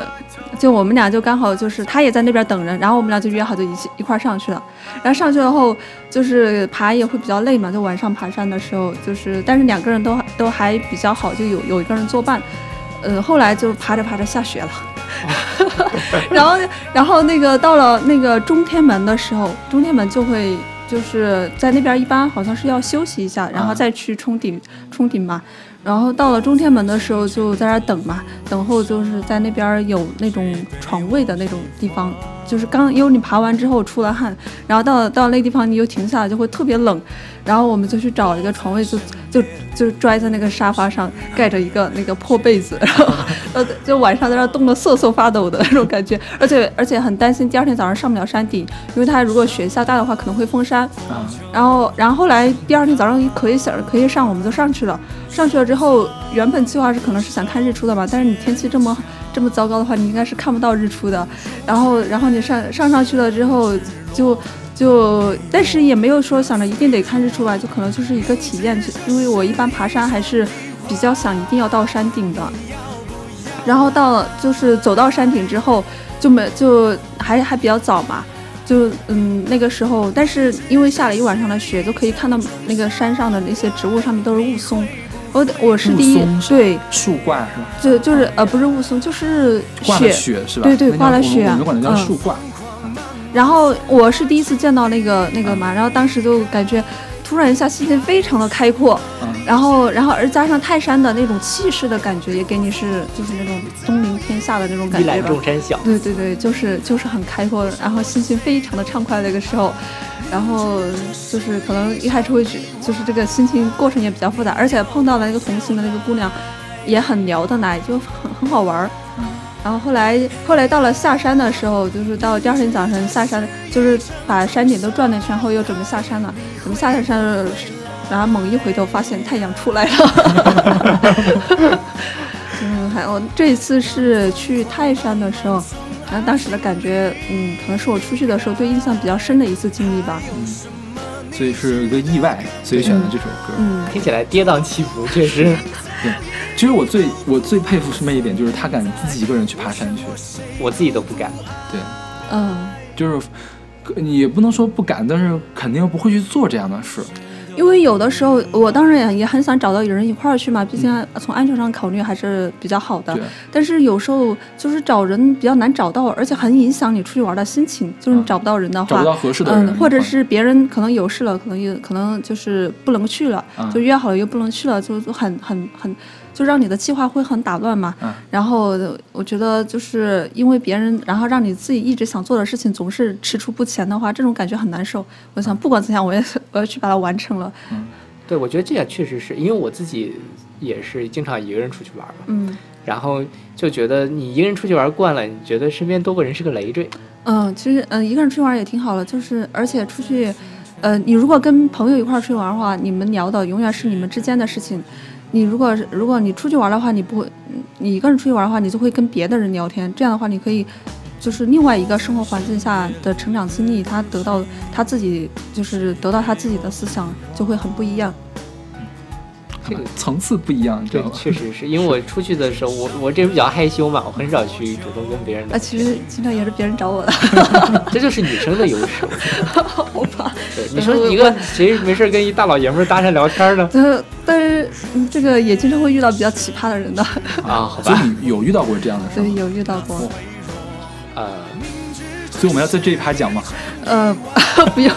就我们俩就刚好就是她也在那边等人，然后我们俩就约好就一起一块上去了。然后上去了后，就是爬也会比较累嘛，就晚上爬山的时候，就是但是两个人都都还比较好，就有有一个人作伴。呃，后来就爬着爬着下雪了，然后然后那个到了那个中天门的时候，中天门就会就是在那边一般好像是要休息一下，然后再去冲顶冲顶嘛。然后到了中天门的时候，就在那儿等嘛，等候就是在那边有那种床位的那种地方，就是刚因为你爬完之后出了汗，然后到了到了那个地方你又停下来就会特别冷，然后我们就去找一个床位就，就就拽在那个沙发上盖着一个那个破被子，然后呃就晚上在那冻得瑟瑟发抖的那种感觉，而且而且很担心第二天早上上不了山顶，因为它如果雪下大的话可能会封山，啊，然后，然后后来第二天早上可以想可以上，我们就上去了。上去了之后，原本计划是可能是想看日出的吧，但是你天气这么这么糟糕的话，你应该是看不到日出的。然后，然后你上上上去了之后，就就，但是也没有说想着一定得看日出吧，就可能就是一个体验。因为我一般爬山还是比较想一定要到山顶的。然后到就是走到山顶之后，就没就还还比较早嘛。就嗯那个时候，但是因为下了一晚上的雪，就可以看到那个山上的那些植物上面都是雾凇。我我是第一对，树挂是吧？就就是呃不是雾凇，就是挂了雪是吧？对对挂了雪我们我们管它叫嗯树挂。然后我是第一次见到那个那个嘛，然后当时就感觉突然一下心情非常的开阔，嗯然后然后而加上泰山的那种气势的感觉，也给你是就是那种东临天下的那种感一览觉吧。众山小。对对对，就是就是很开阔，然后心情非常的畅快那个时候，然后就是可能一开始会觉就是这个心情过程也比较复杂，而且碰到了那个同行的那个姑娘，也很聊得来，就很很好玩儿。然后后来后来到了下山的时候，就是到第二天早晨下山，就是把山顶都转了一圈后，又准备下山了。准备下山，然后猛一回头，发现太阳出来了。嗯，还有这一次是去泰山的时候，然后当时的感觉，嗯，可能是我出去的时候对印象比较深的一次经历吧。嗯所以是一个意外，所以选了这首歌。嗯，听起来跌宕起伏，确实。对其实我最我最佩服师妹一点，就是她敢自己一个人去爬山去。我自己都不敢。对，嗯，就是也不能说不敢，但是肯定不会去做这样的事。因为有的时候，我当然也也很想找到有人一块儿去嘛，毕竟从安全上考虑还是比较好的。但是有时候就是找人比较难找到，而且很影响你出去玩的心情。就是你找不到人的话，找不到合适的人嗯，或者是别人可能有事了，可能也可能就是不能去了，嗯就约好了又不能去了，就就很很很，就让你的计划会很打乱嘛。嗯然后我觉得就是因为别人，然后让你自己一直想做的事情总是踟蹰不前的话，这种感觉很难受。我想不管怎样，我也我要去把它完成了。对，我觉得这也确实是因为我自己也是经常一个人出去玩嘛，嗯然后就觉得你一个人出去玩惯了，你觉得身边多个人是个累赘。嗯，其实嗯一个人出去玩也挺好的，就是而且出去，呃，你如果跟朋友一块儿出去玩的话，你们聊的永远是你们之间的事情。你如果如果你出去玩的话，你不会，你一个人出去玩的话，你就会跟别的人聊天，这样的话你可以。就是另外一个生活环境下的成长经历，他得到他自己，就是得到他自己的思想，就会很不一样。这个层次不一样，对道，吗？确实是因为我出去的时候，我我这人比较害羞嘛，我很少去主动跟别人啊，聊其实经常也是别人找我的，这就是女生的优势。好吧。对，你说一个谁没事跟一大老爷们儿搭讪聊天呢？呃，但是嗯这个也经常会遇到比较奇葩的人的，啊，好所以有遇到过这样的事对，吗？有遇到过。呃，所以我们要在这一趴讲吗。呃，不用，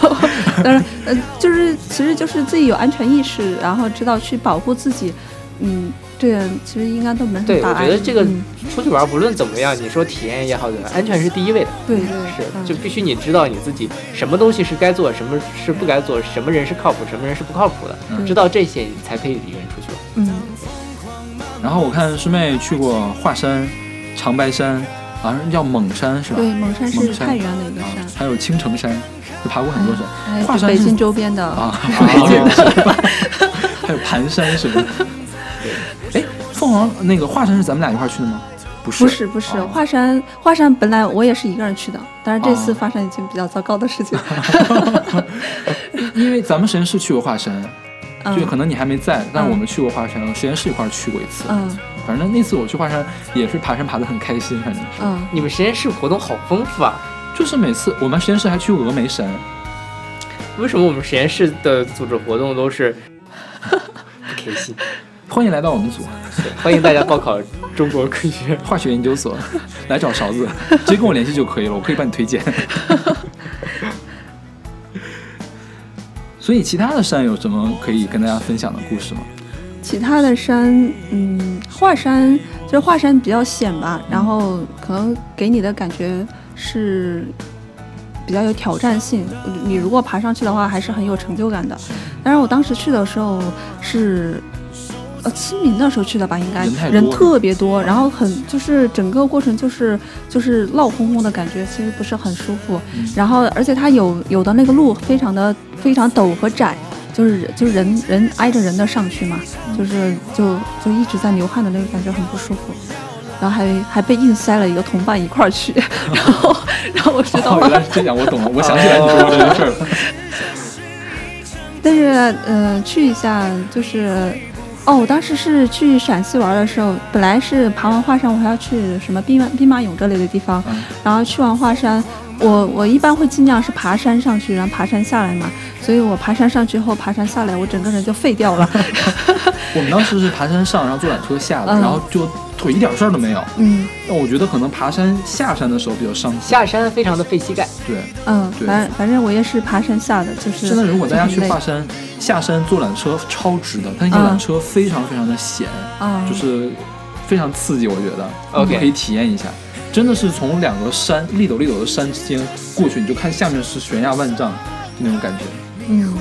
当然，呃，就是其实就是自己有安全意识，然后知道去保护自己，嗯，这个其实应该都没什么对，我大碍。觉得这个嗯、出去玩不论怎么样，你说体验也好，安全是第一位的。对对是，嗯就必须你知道你自己什么东西是该做，什么是不该做，什么人是靠谱，什么人是不靠谱的，嗯知道这些你才可以一个人出去玩。嗯，然后我看师妹去过华山、长白山，好像叫蒙山是吧？对，蒙山是太原的一个啊山，，还有青城山，就爬过很多山。还有华山是北京周边的啊，还有盘山什么的。哎，凤凰那个华山是咱们俩一块儿去的吗？不是，不是不是，啊华山华山本来我也是一个人去的，但是这次哦发生一件比较糟糕的事情。因为咱们实验室去过华山，就嗯可能你还没在，但是嗯我们去过华山，实验室一块儿去过一次。嗯反正那次我去华山也是爬山爬得很开心，反正是，嗯，你们实验室活动好丰富啊！就是每次我们实验室还去峨眉山，为什么我们实验室的组织活动都是不开心？欢迎来到我们组 欢迎大家报考中国科学院。化学研究所，来找勺子，直接跟我联系就可以了，我可以帮你推荐。所以其他的山有什么可以跟大家分享的故事吗？其他的山，嗯，华山就是华山比较险吧，然后可能给你的感觉是比较有挑战性。你如果爬上去的话，还是很有成就感的。但是我当时去的时候是。呃，清明的时候去的吧，应该人人特别多，然后很就是整个过程就是就是闹哄哄的感觉，其实不是很舒服。然后而且它有有的那个路非常的非常陡和窄，就是就是人人挨着人的上去嘛，就是就就一直在流汗的那个感觉很不舒服，然后还还被硬塞了一个同伴一块儿去，然后然后我知道哦，原来是这样，我懂了，我想起来你说的这个事儿了。但是呃去一下就是。哦，我当时是去陕西玩的时候，本来是爬完华山，我还要去什么兵马兵马俑这类的地方，嗯然后去完华山，我我一般会尽量是爬山上去，然后爬山下来嘛，所以我爬山上去后，爬山下来，我整个人就废掉了。我们当时是爬山上，然后坐缆车下的，嗯然后就腿一点事儿都没有。嗯那我觉得可能爬山下山的时候比较伤心。下山非常的费膝盖，对，嗯，对反正反正我也是爬山下的，就是真的，如果大家去就很累华山下山坐缆车超值的，它那个嗯缆车非常非常的险，啊，就是非常刺激，我觉得 OK 可以体验一下。真的是从两个山立陡立陡的山之间过去，你就看下面是悬崖万丈，就那种感觉。嗯，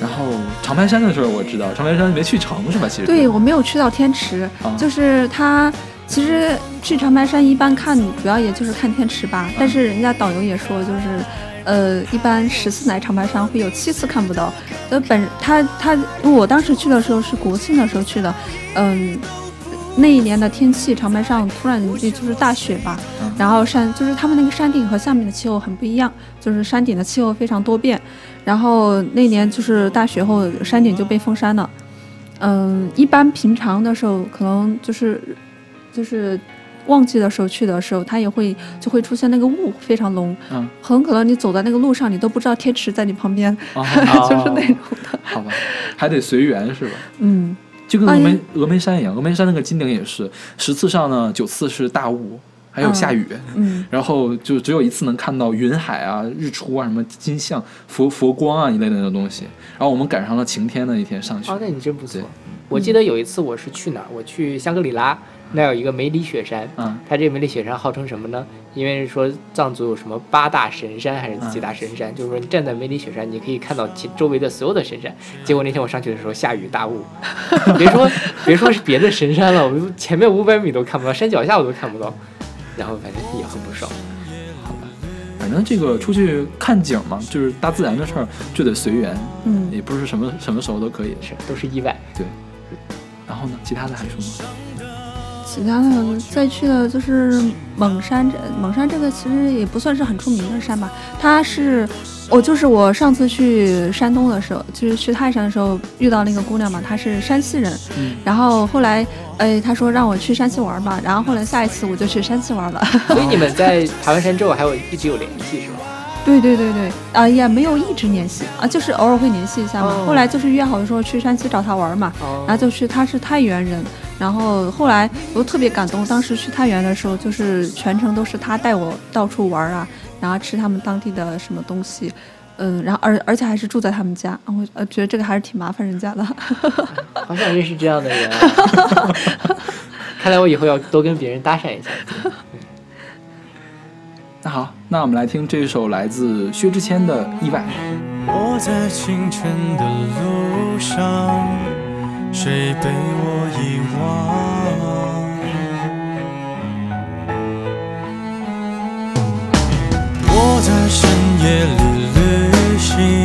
然后长白山的时候我知道，长白山没去成是吧？其实对我没有去到天池，啊就是它其实去长白山一般看主要也就是看天池吧，但是人家导游也说就是。呃，一般十次来长白山会有七次看不到。呃，本他他，我当时去的时候是国庆的时候去的，嗯，那一年的天气，长白山突然就就是大雪吧，嗯然后山就是他们那个山顶和下面的气候很不一样，就是山顶的气候非常多变，然后那年就是大雪后山顶就被封山了。嗯，一般平常的时候可能就是就是旺季的时候去的时候，它也会就会出现那个雾非常浓，嗯，很可能你走在那个路上，你都不知道天池在你旁边，哦就是那种的。好吧，还得随缘是吧？嗯，就跟峨眉哎峨眉山一样，峨眉山那个金顶也是十次上呢，九次是大雾，还有下雨。嗯，然后就只有一次能看到云海啊、日出啊、什么金像、佛佛光啊一类的那种东西。然后我们赶上了晴天的一天上去哦，，那你真不错。我记得有一次我是去哪儿？我去香格里拉，那有一个梅里雪山。嗯，它这个梅里雪山号称什么呢？因为说藏族有什么八大神山还是几大神山，就是说你站在梅里雪山，你可以看到其周围的所有的神山。结果那天我上去的时候下雨大雾，别说别说是别的神山了，我前面五百米都看不到，山脚下我都看不到，然后反正也很不爽。反正这个出去看景嘛，就是大自然的事儿，就得随缘，嗯，也不是什么什么时候都可以。是都是意外。对。然后呢，其他的还说吗？其他的再去的就是蒙山，这蒙山这个其实也不算是很出名的山吧，它是。我就是我上次去山东的时候，就是去泰山的时候遇到那个姑娘嘛，她是山西人，嗯然后后来，哎，她说让我去山西玩嘛，然后后来下一次我就去山西玩了。所以你们在爬完山之后还有一直有联系是吧？对对对对，啊、也没有一直联系啊，就是偶尔会联系一下嘛。哦后来就是约好说去山西找她玩嘛，哦然后就去，她是太原人，然后后来我特别感动，当时去太原的时候，就是全程都是他带我到处玩啊，然后吃他们当地的什么东西，嗯，然后而而且还是住在他们家，我呃觉得这个还是挺麻烦人家的。好想认识这样的人啊！看来我以后要多跟别人搭讪一下。那好，那我们来听这首来自薛之谦的《意外》。我在清晨的路上，谁被我遗忘？在深夜里旅行，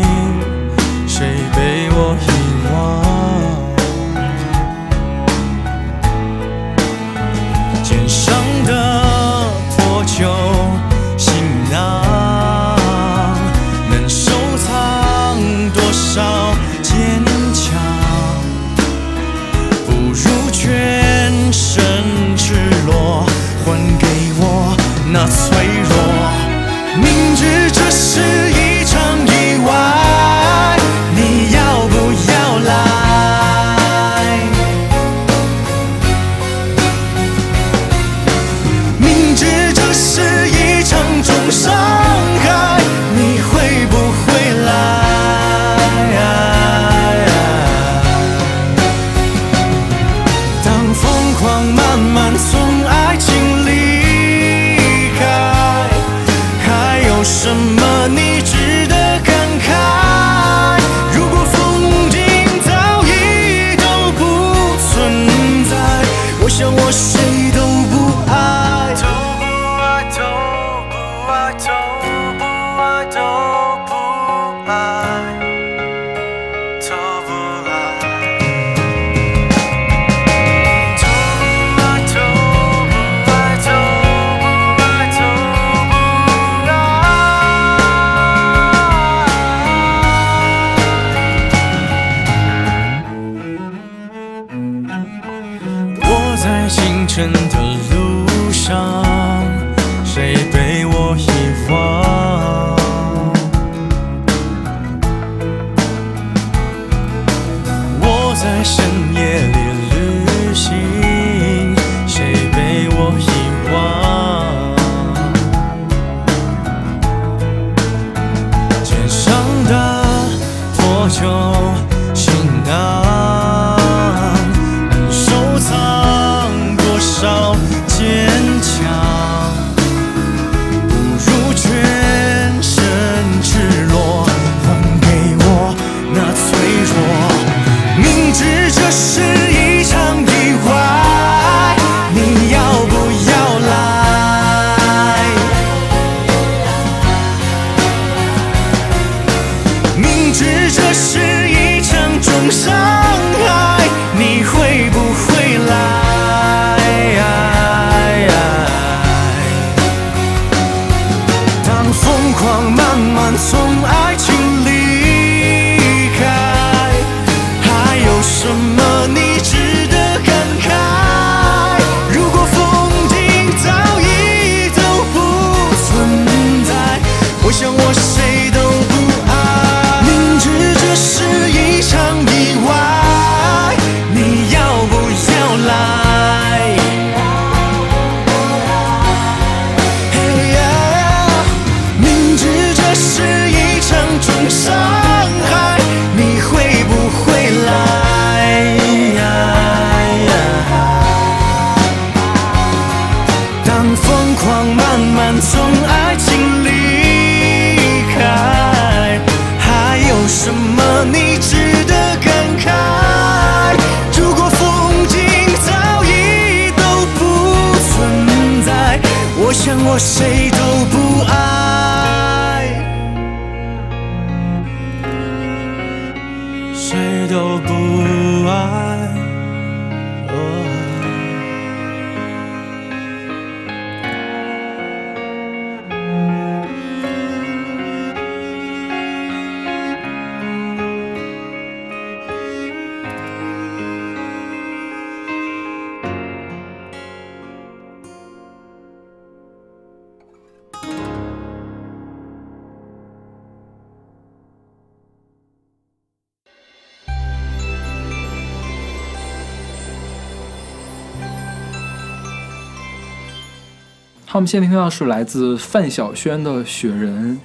好，我们现在听到是来自范晓萱的《雪人》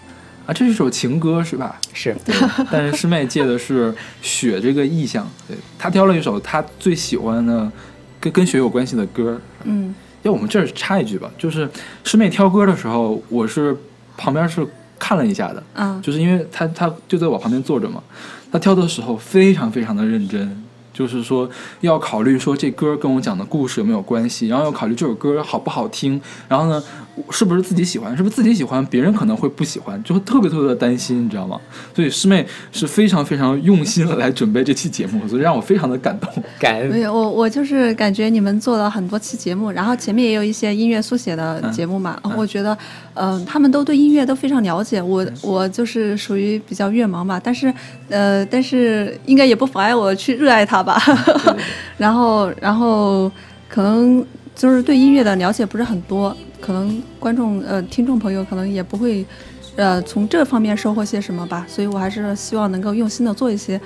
啊，这是一首情歌是吧？是，但是师妹借的是雪这个意象，对她挑了一首她最喜欢的跟跟雪有关系的歌。嗯要我们这儿插一句吧，就是师妹挑歌的时候，我是旁边是看了一下的，嗯就是因为她她就在我旁边坐着嘛，她挑的时候非常非常的认真，就是说要考虑说这歌跟我讲的故事有没有关系，然后要考虑这首歌好不好听，然后呢是不是自己喜欢，是不是自己喜欢别人可能会不喜欢，就会特别特别的担心，你知道吗？所以师妹是非常非常用心的来准备这期节目，所以让我非常的感动。感恩没有，我我就是感觉你们做了很多期节目，然后前面也有一些音乐速写的节目嘛，嗯我觉得，嗯、他们都对音乐都非常了解。我我就是属于比较乐盲吧，但是，呃，但是应该也不妨碍我去热爱它吧。然后，然后可能就是对音乐的了解不是很多，可能观众呃听众朋友可能也不会。呃，从这方面收获些什么吧，所以我还是希望能够用心的做一些，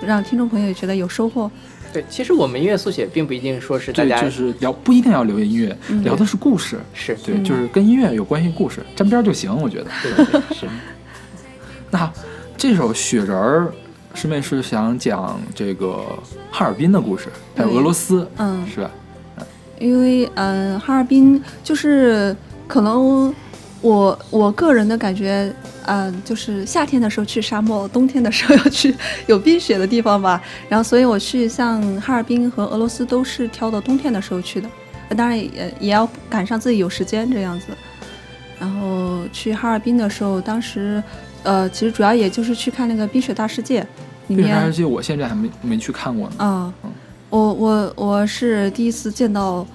让听众朋友也觉得有收获。对，其实我们音乐速写并不一定说是大，家就是聊不一定要聊音乐，嗯聊的是故事。是对，就是跟音乐有关系的故事，沾边儿就行，我觉得。对对对是 那这首《雪人儿》，师妹是想讲这个哈尔滨的故事，还有俄罗斯，嗯，是吧？因为嗯，哈尔滨就是可能我我个人的感觉，嗯，就是夏天的时候去沙漠，冬天的时候要去有冰雪的地方吧。然后，所以我去像哈尔滨和俄罗斯都是挑的冬天的时候去的，呃当然也也要赶上自己有时间这样子。然后去哈尔滨的时候，当时呃，其实主要也就是去看那个《冰雪大世界》里面冰雪大世界我现在还没没去看过呢，啊嗯，我我我是第一次见到。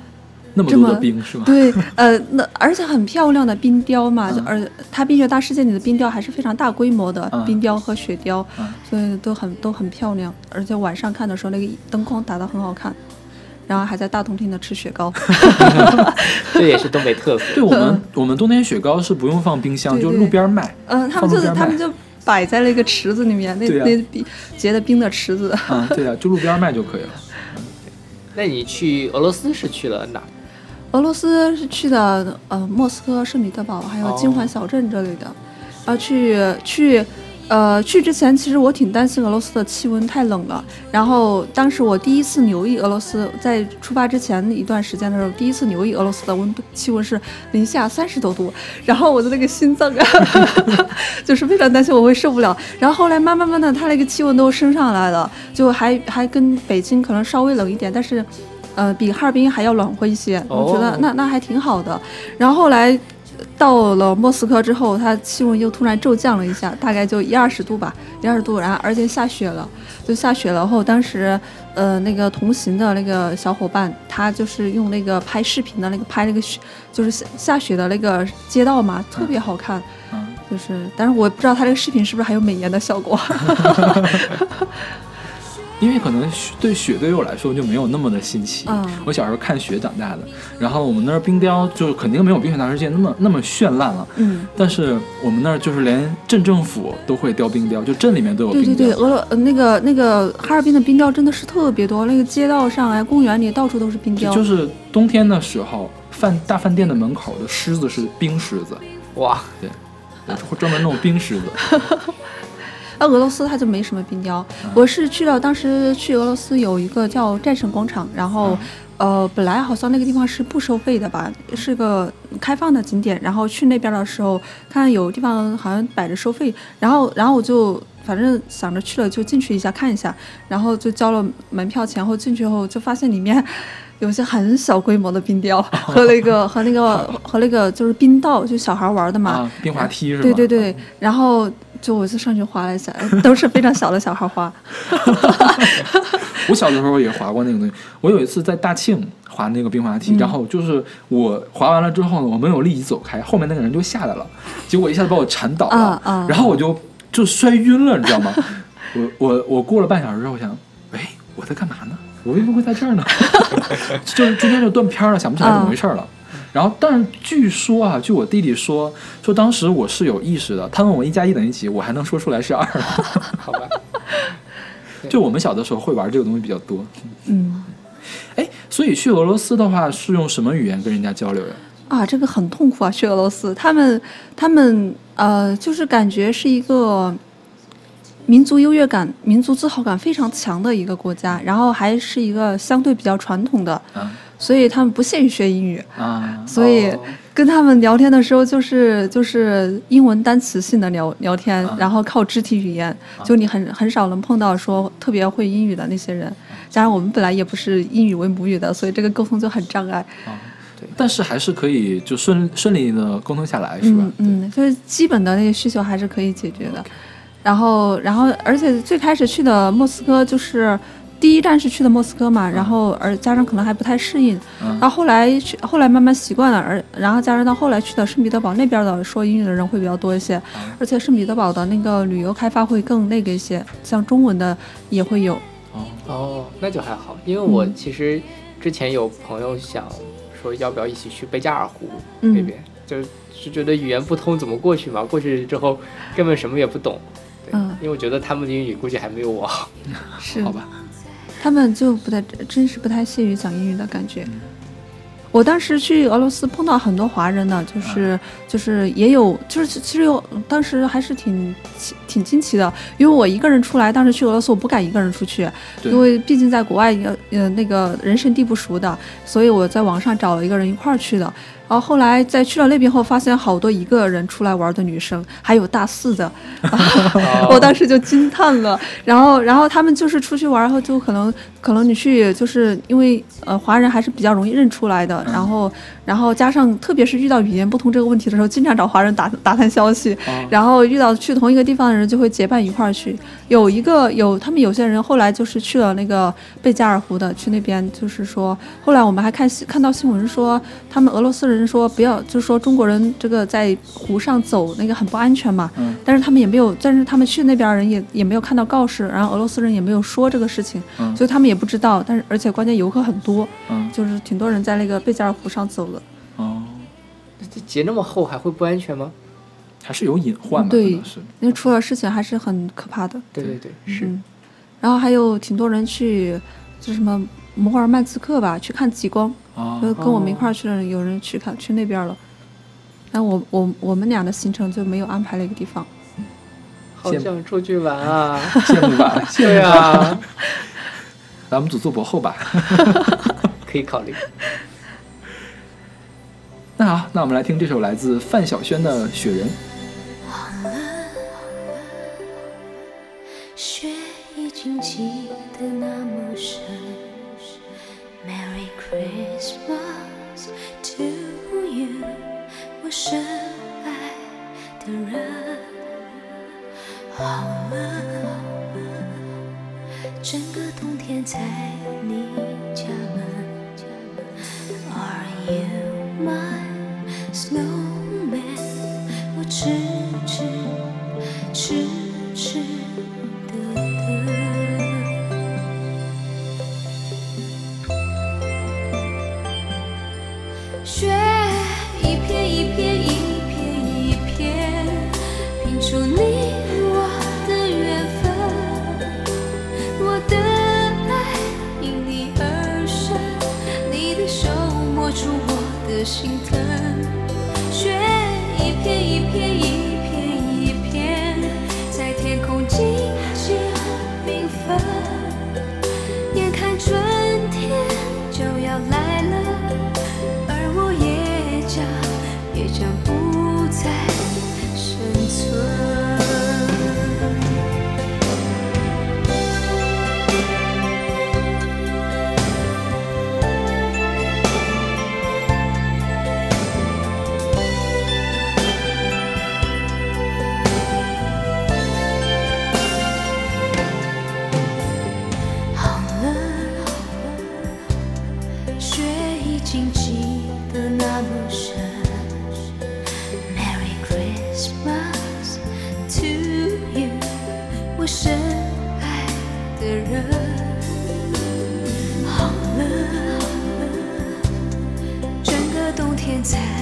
那么多的冰是吗？对，呃，那而且很漂亮的冰雕嘛，嗯而它冰雪大世界里的冰雕还是非常大规模的嗯冰雕和雪雕，嗯所以都很都很漂亮，而且晚上看的时候那个灯光打得很好看，然后还在大冬天的吃雪糕 这也是东北特色。对我们，我们冬天雪糕是不用放冰箱，就路边卖。嗯、他们就是他们就摆在那个池子里面，那、那冰结的冰的池子，啊，对啊、就路边卖就可以了。那你去俄罗斯是去了哪？俄罗斯是去的呃莫斯科、圣彼得堡还有金环小镇这里的，然后去去呃去之前，其实我挺担心俄罗斯的气温太冷了。然后当时我第一次留意俄罗斯，在出发之前一段时间的时候，第一次留意俄罗斯的温度气温是零下三十多度，然后我的那个心脏啊，就是非常担心我会受不了。然后后来慢慢慢的，它那个气温都升上来了，就还还跟北京可能稍微冷一点，但是。呃，比哈尔滨还要暖和一些，我觉得哦那那还挺好的。然后后来到了莫斯科之后，它气温又突然骤降了一下，大概就一二十度吧，一二十度，然后而且下雪了，就下雪了后，当时呃那个同行的那个小伙伴，他就是用那个拍视频的那个拍那个雪，就是下下雪的那个街道嘛，特别好看。嗯，就是，但是我不知道他这个视频是不是还有美颜的效果。因为可能雪对雪对于我来说就没有那么的新奇。嗯我小时候看雪长大的，然后我们那儿冰雕就肯定没有冰雪大世界那么那么绚烂了。嗯，但是我们那儿就是连镇政府都会雕冰雕，就镇里面都有冰雕。对对对，俄罗呃那个那个哈尔滨的冰雕真的是特别多，那个街道上哎，公园里到处都是冰雕。就是冬天的时候，饭大饭店的门口的狮子是冰狮子，哇，对，会专门弄冰狮子。那俄罗斯它就没什么冰雕。嗯我是去了，当时去俄罗斯有一个叫战胜广场，然后。呃，本来好像那个地方是不收费的吧，是个开放的景点。然后去那边的时候，看有地方好像摆着收费，然后然后我就反正想着去了就进去一下看一下，然后就交了门票钱后进去后就发现里面有些很小规模的冰雕和那个 和那个和那个就是冰道，就小孩玩的嘛，啊，冰滑梯是吧？对对对，然后就我就上去滑了一下，都是非常小的小孩滑。我小的时候也滑过那个东西。我有一次在大庆滑那个冰滑梯，嗯然后就是我滑完了之后呢，我没有立即走开，后面那个人就下来了，结果一下子把我缠倒了，然后我就就摔晕了，你知道吗？我我我过了半小时之后，我想，哎，我在干嘛呢？我为什么会在这儿呢？就是中间就断片儿了，想不起来怎么回事儿了。然后，但是据说啊，据我弟弟说，说当时我是有意识的，他问我一加一等于几，我还能说出来是二。好吧，就我们小的时候会玩这个东西比较多。嗯哎，所以去俄罗斯的话是用什么语言跟人家交流呀？啊，这个很痛苦啊，去俄罗斯，他们他们呃，就是感觉是一个民族优越感、民族自豪感非常强的一个国家，然后还是一个相对比较传统的，啊。所以他们不屑于学英语，啊，所以哦跟他们聊天的时候就是就是英文单词性的聊聊天，啊。然后靠肢体语言，就你很很少能碰到说特别会英语的那些人。加上我们本来也不是英语为母语的，所以这个沟通就很障碍。对。但是还是可以就顺顺利的沟通下来，是吧？嗯嗯，就是基本的那些需求还是可以解决的。然后，然后，而且最开始去的莫斯科就是第一站是去的莫斯科嘛，然后而家长可能还不太适应，嗯。然后后来去后来慢慢习惯了，而然后加上到后来去的圣彼得堡那边的说英语的人会比较多一些，嗯。而且圣彼得堡的那个旅游开发会更那个一些，像中文的也会有。哦，那就还好，因为我嗯。其实之前有朋友想说要不要一起去贝加尔湖嗯。那边，就是是觉得语言不通怎么过去嘛，过去之后根本什么也不懂。对，嗯因为我觉得他们的英语估计还没有我好。是 好吧，他们就不太，真是不太屑于讲英语的感觉。我当时去俄罗斯碰到很多华人呢，就是就是也有，就是其实有，当时还是挺挺惊奇的，因为我一个人出来，当时去俄罗斯我不敢一个人出去，因为毕竟在国外呃呃那个人生地不熟的，所以我在网上找了一个人一块儿去的。然后后来在去了那边后，发现好多一个人出来玩的女生，还有大四的，我当时就惊叹了。然后，然后他们就是出去玩后，就可能可能你去，就是因为呃华人还是比较容易认出来的。然后，然后加上特别是遇到语言不通这个问题的时候，经常找华人打打探消息。然后遇到去同一个地方的人，就会结伴一块儿去。有一个有他们有些人后来就是去了那个贝加尔湖的，去那边就是说，后来我们还看新看到新闻说，他们俄罗斯人说不要，就是说中国人这个在湖上走那个很不安全嘛。嗯但是他们也没有，但是他们去那边人也也没有看到告示，然后俄罗斯人也没有说这个事情，嗯所以他们也不知道。但是而且关键游客很多，嗯就是挺多人在那个贝加尔湖上走的。哦，这结那么厚还会不安全吗？还是有隐患吧？对是那出了事情还是很可怕的。对对对，是。嗯，然后还有挺多人去，就什么摩尔曼斯克吧，去看极光，哦就跟我们一块儿去的人有人去看去那边了。但我我我们俩的行程就没有安排那个地方。好想出去玩啊！羡慕吧？羡对慕？啊，咱，们组做博后吧。可以考虑。那好，那我们来听这首来自范晓萱的《雪人》。雪已经积得那么深。Christmas to you，我深爱的人。好了，整个冬天在你家门。Are you my snow? 心疼。雪一片一片一片个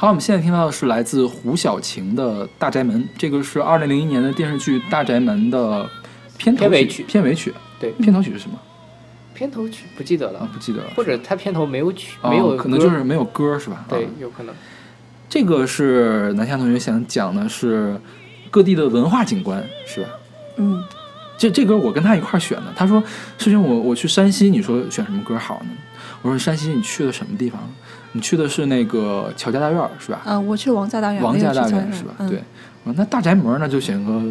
好，我们现在听到的是来自胡小晴的《大宅门》，这个是二零零一年的电视剧《大宅门》的片头片尾曲片尾曲，对，片头曲是什么？片头曲不记得了啊，，不记得了。或者它片头没有曲，哦没有可能就是没有歌是吧？对啊，有可能。这个是南夏同学想讲的是各地的文化景观，是吧？嗯，这这歌我跟他一块儿选的。他说：“师兄，我我去山西，你说选什么歌好呢？”我说：“山西你去了什么地方？你去的是那个乔家大院是吧？嗯，我去王家大院，王家大院是吧？嗯、对。我那大宅门呢，就选个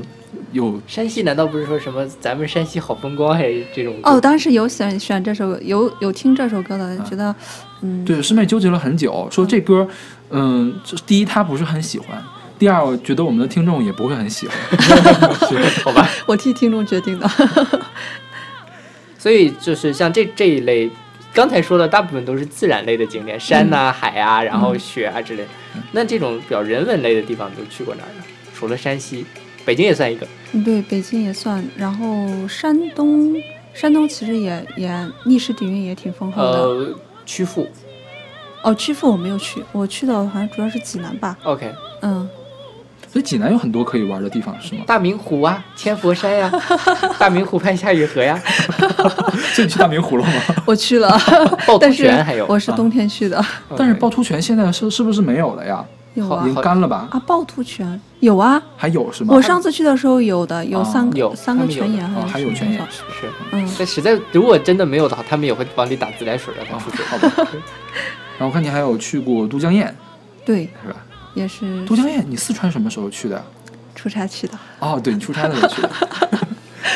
有山西难道不是说什么咱们山西好风光还是这种？哦，当时有选选这首，有有听这首歌的，觉得，嗯，啊对师妹纠结了很久，说这歌，嗯，这第一她不是很喜欢，第二我觉得我们的听众也不会很喜欢。好吧。我替听众决定的。所以就是像这这一类，刚才说的大部分都是自然类的景点，山呐、海啊，然后雪啊之类的。那这种比较人文类的地方，你都去过哪儿呢？除了山西，北京也算一个。嗯对，北京也算，然后山东，山东其实也也历史底蕴也挺丰厚的。呃，曲阜哦，曲阜我没有去，我去的好像主要是济南吧。，OK，嗯，所以济南有很多可以玩的地方，是吗？大明湖啊，千佛山呀、大明湖畔夏雨荷呀，所以你去大明湖了吗？我去了，趵突但是泉还有我是冬天去的。但是趵突泉现在是是不是没有了呀？有啊已经干了吧？啊，趵突泉有啊，还有是吗？我上次去的时候有的，有啊三个、有三个泉眼，还有泉眼是。嗯，但实在如果真的没有的话，他们也会往里打自来水让它哦出水。好吧。然后我看你还有去过都江堰，对，是吧？也是都江堰，你四川什么时候去的？出差去的。哦，对你出差的时候去的。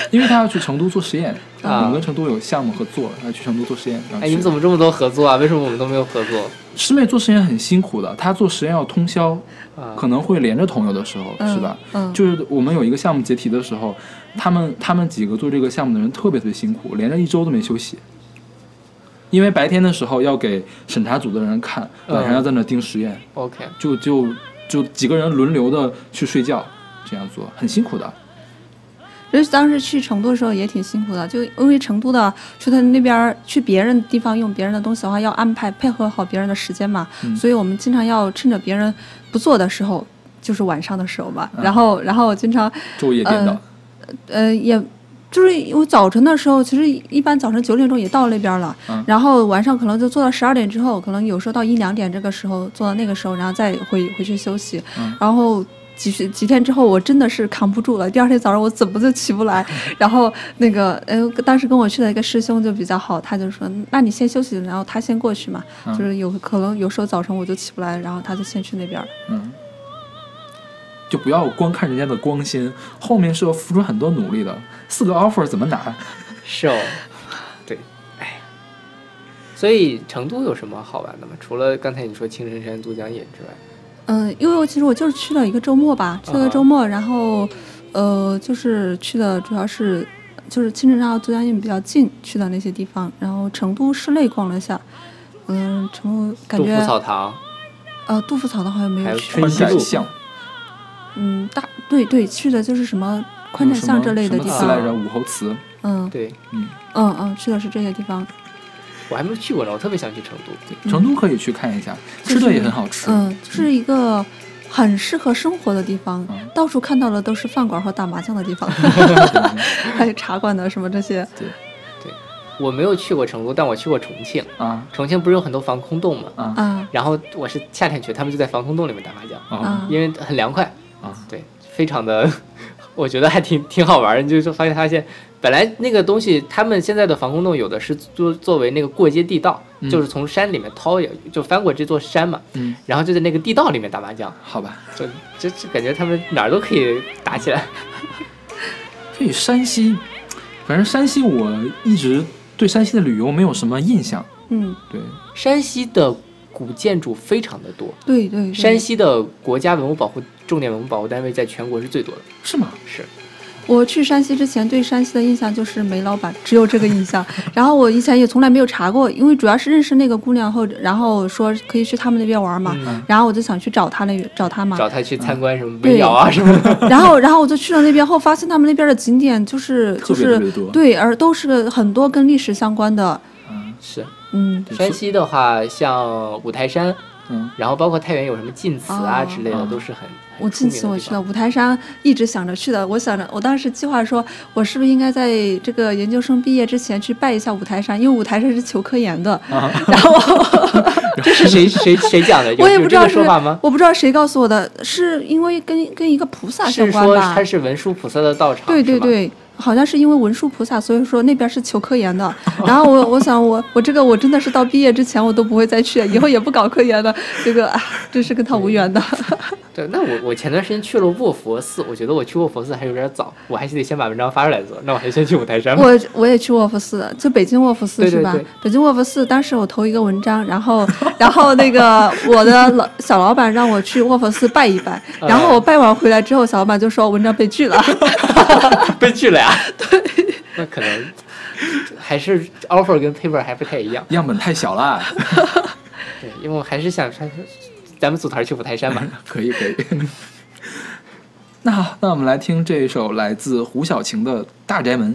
因为他要去成都做实验，啊我们跟成都有项目合作，要去成都做实验。哎，你们怎么这么多合作啊？为什么我们都没有合作？师妹做实验很辛苦的，她做实验要通宵，啊，可能会连着同有的时候，嗯是吧？嗯就是我们有一个项目结题的时候，他们他们几个做这个项目的人特别特别辛苦，连着一周都没休息。因为白天的时候要给审查组的人看，嗯。晚上要在那盯实验，OK，就就就几个人轮流的去睡觉，这样做很辛苦的。就是当时去成都的时候也挺辛苦的，就因为成都的去他那边去别人地方用别人的东西的话，要安排配合好别人的时间嘛，嗯。所以我们经常要趁着别人不做的时候，就是晚上的时候吧，嗯。然后然后经常昼夜颠倒，呃也。就是因为早晨的时候，其实一般早晨九点钟也到那边了，嗯然后晚上可能就做到十二点之后，可能有时候到一两点这个时候做到那个时候，然后再回回去休息，嗯然后几十几天之后，我真的是扛不住了。第二天早上我怎么就起不来？然后那个呃，当时跟我去的一个师兄就比较好，他就说：“那你先休息，然后他先过去嘛。嗯就是有可能有时候早晨我就起不来，然后他就先去那边了。嗯，就不要光看人家的光鲜，后面是要付出很多努力的。四个 offer 怎么拿？是哦，对，哎，所以成都有什么好玩的吗？除了刚才你说青城山、都江堰之外，嗯，因为我其实我就是去了一个周末吧，去了个周末，然后呃，就是去的主要是就是青城山和都江堰比较近去的那些地方，然后成都市内逛了一下。嗯，成都感觉杜甫草堂，呃，杜甫草堂好像没还有有去。宽春熙路嗯，大对对，去的就是什么宽窄巷这类的地方。什么词来着？武侯祠。嗯对嗯嗯嗯，去的是这些地方。我还没有去过呢，我特别想去成都。成都可以去看一下，就是吃的也很好吃。嗯，就是一个很适合生活的地方，嗯到处看到的都是饭馆和打麻将的地方，还有茶馆的什么这些。对，对我没有去过成都，但我去过重庆。啊重庆不是有很多防空洞吗？啊啊然后我是夏天去，他们就在防空洞里面打麻将，啊啊因为很凉快，啊！对，非常的，我觉得还挺挺好玩的。就是发现发现，本来那个东西，他们现在的防空洞有的是作作为那个过街地道，嗯就是从山里面掏，就翻过这座山嘛，嗯，然后就在那个地道里面打麻将，好吧。就就就感觉他们哪儿都可以打起来。所以山西，反正山西我一直对山西的旅游没有什么印象。嗯，对，山西的古建筑非常的多，对对对。山西的国家文物保护重点文物保护单位在全国是最多的，是吗？是我去山西之前对山西的印象就是煤老板，只有这个印象。然后我以前也从来没有查过，因为主要是认识那个姑娘后，然后说可以去他们那边玩嘛，嗯然后我就想去找她那找她嘛。找他去参观什么对煤窑啊什么的。然后，然后我就去了那边后，发现他们那边的景点就是就是别特别多对，而都是很多跟历史相关的。嗯是嗯山西的话，像五台山，嗯，然后包括太原有什么晋祠啊哦之类的，哦都是很我晋祠我去了了。五台山，一直想着去的。我想着，我当时计划说，我是不是应该在这个研究生毕业之前去拜一下五台山，因为五台山是求科研的。啊 然后这 是谁谁谁讲的？我也不知道说法吗？我不知道谁告诉我的，是因为跟跟一个菩萨相是说关吧它？是文殊菩萨的道场？对对对，好像是因为文殊菩萨，所以说那边是求科研的。然后我我想我我这个我真的是到毕业之前我都不会再去，以后也不搞科研了。这个啊，真是跟他无缘的。对，那我我前段时间去了卧佛寺，我觉得我去卧佛寺还有点早，我还是得先把文章发出来做。那我还是先去五台山吧。我我也去卧佛寺，就北京卧佛寺是吧？对对对北京卧佛寺，当时我投一个文章，然后 然后那个我的老小老板让我去卧佛寺拜一拜，然后我拜完回来之后，小老板就说文章被拒了。被拒了呀？对，那可能还是 offer 跟 paper 还不太一样。样本太小了。对，因为我还是想说，咱们组团去五台山吧。可 以可以。那好，那我们来听这首来自胡小晴的《大宅门》。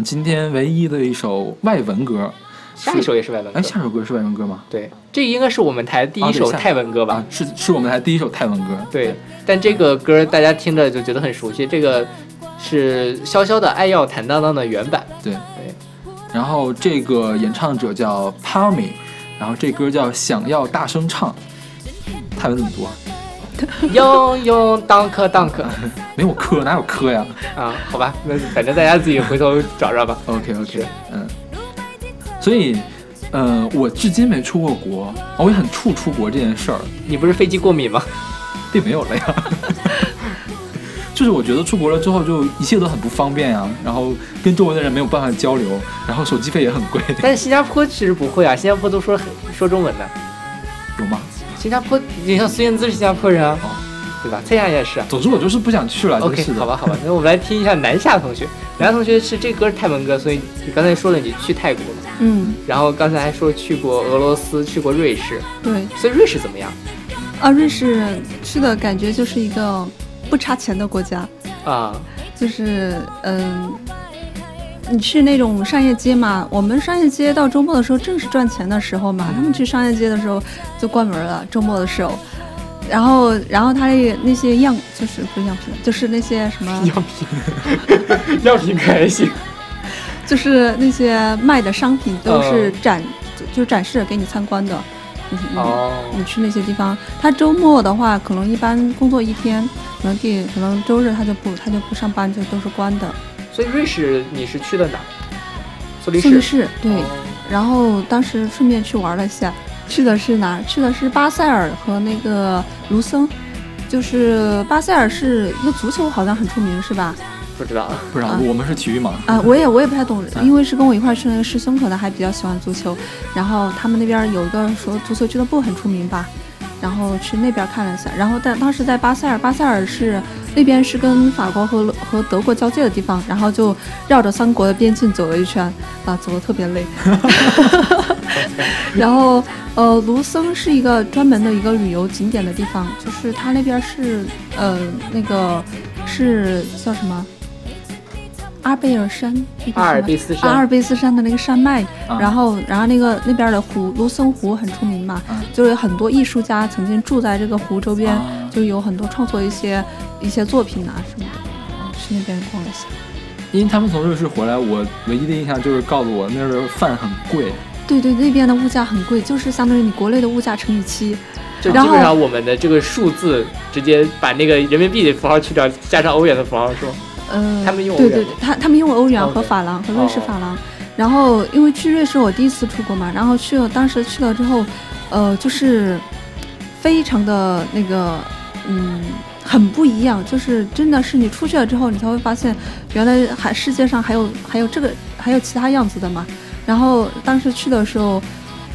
们今天唯一的一首外文歌。下一首也是外文歌哎，下首歌是外文歌吗？对，这应该是我们台第一首泰文歌吧？啊，是是我们台第一首泰文歌。对，但这个歌大家听着就觉得很熟悉，这个是潇潇的《爱要坦荡荡》的原版。对，然后这个演唱者叫 Palmy，然后这歌叫《想要大声唱》，泰文怎么读啊？用用当科当科 没有科，哪有科呀啊，好吧，那反正大家自己回头找找吧。？OK OK，嗯，所以，呃，我至今没出过国，我也很怵出国这件事儿，你不是飞机过敏吗？并没有了呀。就是我觉得出国了之后，就一切都很不方便呀，然后跟周围的人没有办法交流，然后手机费也很贵，但是新加坡其实不会啊，新加坡都说说中文的。有吗？新加坡，你像孙燕姿是新加坡人啊，哦对吧？这样也是啊。总之我就是不想去了，OK，好吧，好吧，那我们来听一下南夏同学。南夏同学是这歌是泰文歌，所以你刚才说了你去泰国嘛，嗯，然后刚才还说去过俄罗斯，去过瑞士，对所以瑞士怎么样啊，瑞士去的感觉就是一个不差钱的国家，啊？就是嗯。你去那种商业街嘛？我们商业街到周末的时候正是赚钱的时候嘛。他们去商业街的时候就关门了，周末的时候。然后，然后他那那些样就是不是样品，就是那些什么，样品，样品可还行。就是那些卖的商品都是嗯展，就就是展示给你参观的。你你哦，你去那些地方，他周末的话，可能一般工作一天，可能第可能周日他就不他就不上班，就都是关的。所以瑞士你是去的哪儿？苏黎苏黎世。世对，哦然后当时顺便去玩了一下，去的是哪儿？去的是巴塞尔和那个卢森，就是巴塞尔是一个足球好像很出名是吧？不知道啊。不知道啊，我们是体育嘛。啊，我也我也不太懂，啊因为是跟我一块儿去那个师兄，可能还比较喜欢足球，然后他们那边有一个说足球俱乐部很出名吧，然后去那边看了一下，然后但当时在巴塞尔，巴塞尔是那边是跟法国和和德国交界的地方，然后就绕着三国的边境走了一圈，啊，走的特别累。然后呃，卢森是一个专门的一个旅游景点的地方，就是它那边是呃那个是叫什么？阿贝尔山，那个阿尔卑斯山。阿尔卑斯山的那个山脉，啊。然后然后那个那边的湖卢森湖很出名嘛，啊。就是有很多艺术家曾经住在这个湖周边，啊。就有很多创作一些一些作品啊什么的，嗯去那边逛一下。因为他们从瑞士回来，我唯一的印象就是告诉我那儿的饭很贵。对对，那边的物价很贵，就是相当于你国内的物价乘以七。就然后基本上我们的这个数字直接把那个人民币的符号去掉，加上欧元的符号说，呃，他们用欧元吗对对对，他他们用欧元和法郎和瑞士哦法郎。然后因为去瑞士我第一次出国嘛，然后去了，当时去了之后，呃，就是非常的那个，嗯，很不一样，就是真的是你出去了之后，你才会发现，原来还世界上还有还有这个还有其他样子的嘛。然后当时去的时候，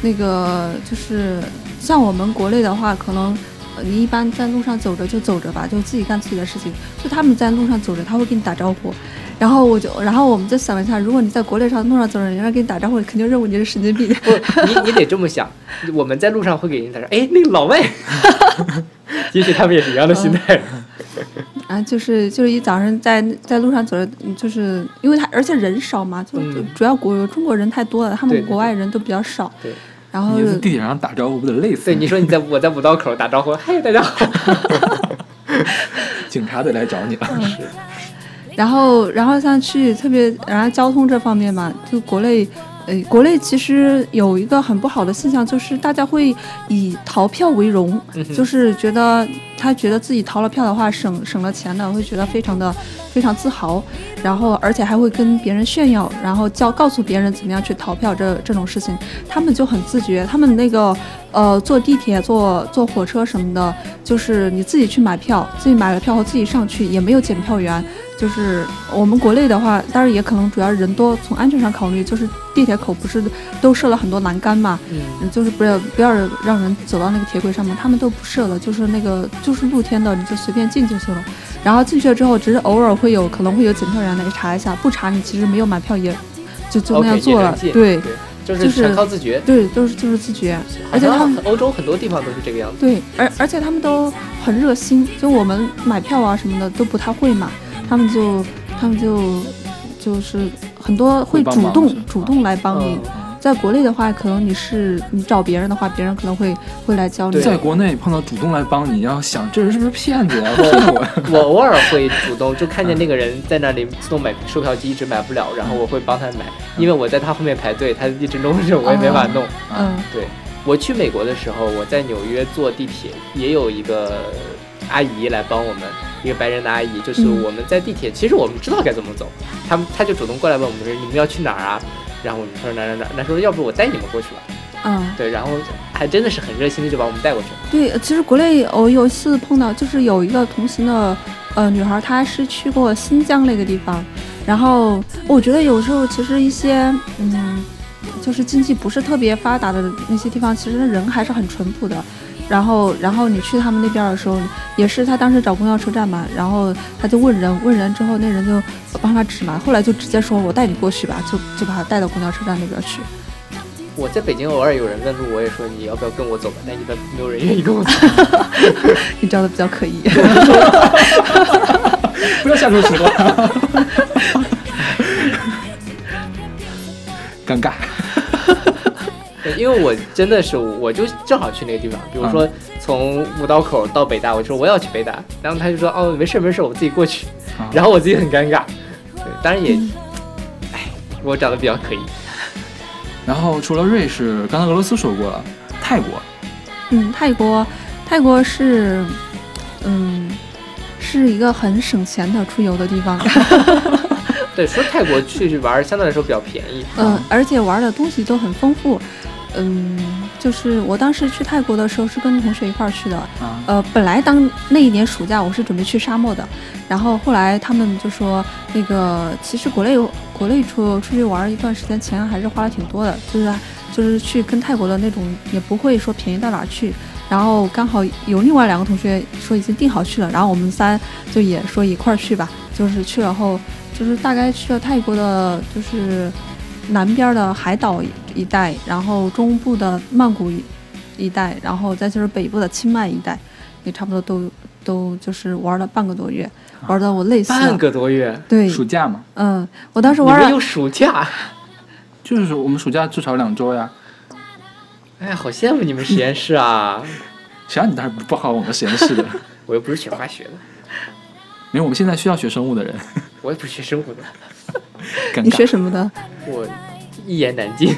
那个就是像我们国内的话，可能呃你一般在路上走着就走着吧，就自己干自己的事情。就他们在路上走着，他会跟你打招呼。然后我就，然后我们就想了一下，如果你在国内上路上走着，人家给你打招呼，肯定认为你是神经病。不，你你得这么想，我们在路上会给人打说，哎，那个老外，也许他们也是一样的心态。啊，就是就是一早上在在路上走着，嗯就是因为他而且人少嘛，就就嗯主要国中国人太多了，他们国外人都比较少。对然后你在地铁上打招呼不得累死？对，你说你在我在五道口打招呼，嗨，大家好。警察得来找你了。然后，然后像去特别，然后交通这方面嘛，就国内，呃，国内其实有一个很不好的现象，就是大家会以逃票为荣，嗯就是觉得他觉得自己逃了票的话省省了钱的，会觉得非常的非常自豪，然后而且还会跟别人炫耀，然后教告诉别人怎么样去逃票这这种事情，他们就很自觉，他们那个呃坐地铁、坐坐火车什么的，就是你自己去买票，自己买了票后自己上去，也没有检票员。就是我们国内的话，当然也可能主要人多，从安全上考虑，就是地铁口不是都设了很多栏杆嘛，就是不要不要让人走到那个铁轨上面，他们都不设了，就是那个就是露天的，你就随便进就行了。然后进去了之后，只是偶尔会有可能会有检票员来查一下，不查你其实没有买票也就就那样做了对对，就就是是全靠自觉。对，都是就是自觉，而且他们欧洲很多地方都是这个样子。对，而而且他们都很热心，就我们买票啊什么的都不太会嘛，他们就他们就就是很多会主动主动来帮你。嗯在国内的话，可能你是你找别人的话，别人可能会会来教你。在国内碰到主动来帮你，要想这人是不是骗子呀？骗我！我偶尔会主动就看见那个人在那里自动买售票机一直买不了，然后我会帮他买，因为我在他后面排队，他一直弄着我也没法弄。嗯对我去美国的时候，我在纽约坐地铁，也有一个阿姨来帮我们，一个白人的阿姨，就是嗯我们在地铁，其实我们知道该怎么走，他们他就主动过来问我们说你们要去哪儿啊？然后我们说哪儿哪哪儿，那说要不我带你们过去吧。嗯，对，然后还真的是很热心的就把我们带过去了。对，其实国内我有一次碰到，就是有一个同行的呃女孩，她是去过新疆那个地方，然后我觉得有时候其实一些嗯，就是经济不是特别发达的那些地方，其实人还是很淳朴的。然后，然后你去他们那边的时候，也是他当时找公交车站嘛，然后他就问人，问人之后，那人就帮他指嘛，后来就直接说我带你过去吧，就就把他带到公交车站那边去。我在北京偶尔有人问路，我也说你要不要跟我走吧，但一般没有人愿意跟我走。你长得比较可疑。不要瞎说实话。尴尬。对因为我真的是，我就正好去那个地方，比如说从五道口到北大，我就说我要去北大，然后他就说哦没事没事，我自己过去，啊然后我自己很尴尬，对，当然也，哎，我长得比较可以，然后除了瑞士，刚才俄罗斯说过了，泰国，嗯，泰国，泰国是，嗯，是一个很省钱的出游的地方。对，说泰国去去玩相对来说比较便宜，嗯，而且玩的东西都很丰富。嗯，就是我当时去泰国的时候是跟同学一块儿去的。啊呃，本来当那一年暑假我是准备去沙漠的，然后后来他们就说，那个其实国内国内出出去玩一段时间，钱还是花了挺多的，就是就是去跟泰国的那种也不会说便宜到哪儿去。然后刚好有另外两个同学说已经订好去了，然后我们三就也说一块儿去吧，就是去了后，就是大概去了泰国的，就是南边的海岛一带，然后中部的曼谷一一带，然后再就是北部的清迈一带，也差不多都都就是玩了半个多月，玩的我累死了。半个多月，对，暑假嘛，嗯，我当时玩了们有暑假，就是我们暑假至少两周呀。哎，好羡慕你们实验室啊，谁让你当时不好我们实验室的？我又不是学化学的，没有我们现在需要学生物的人，我也不是学生物的，尴 你学什么的？我一言难尽。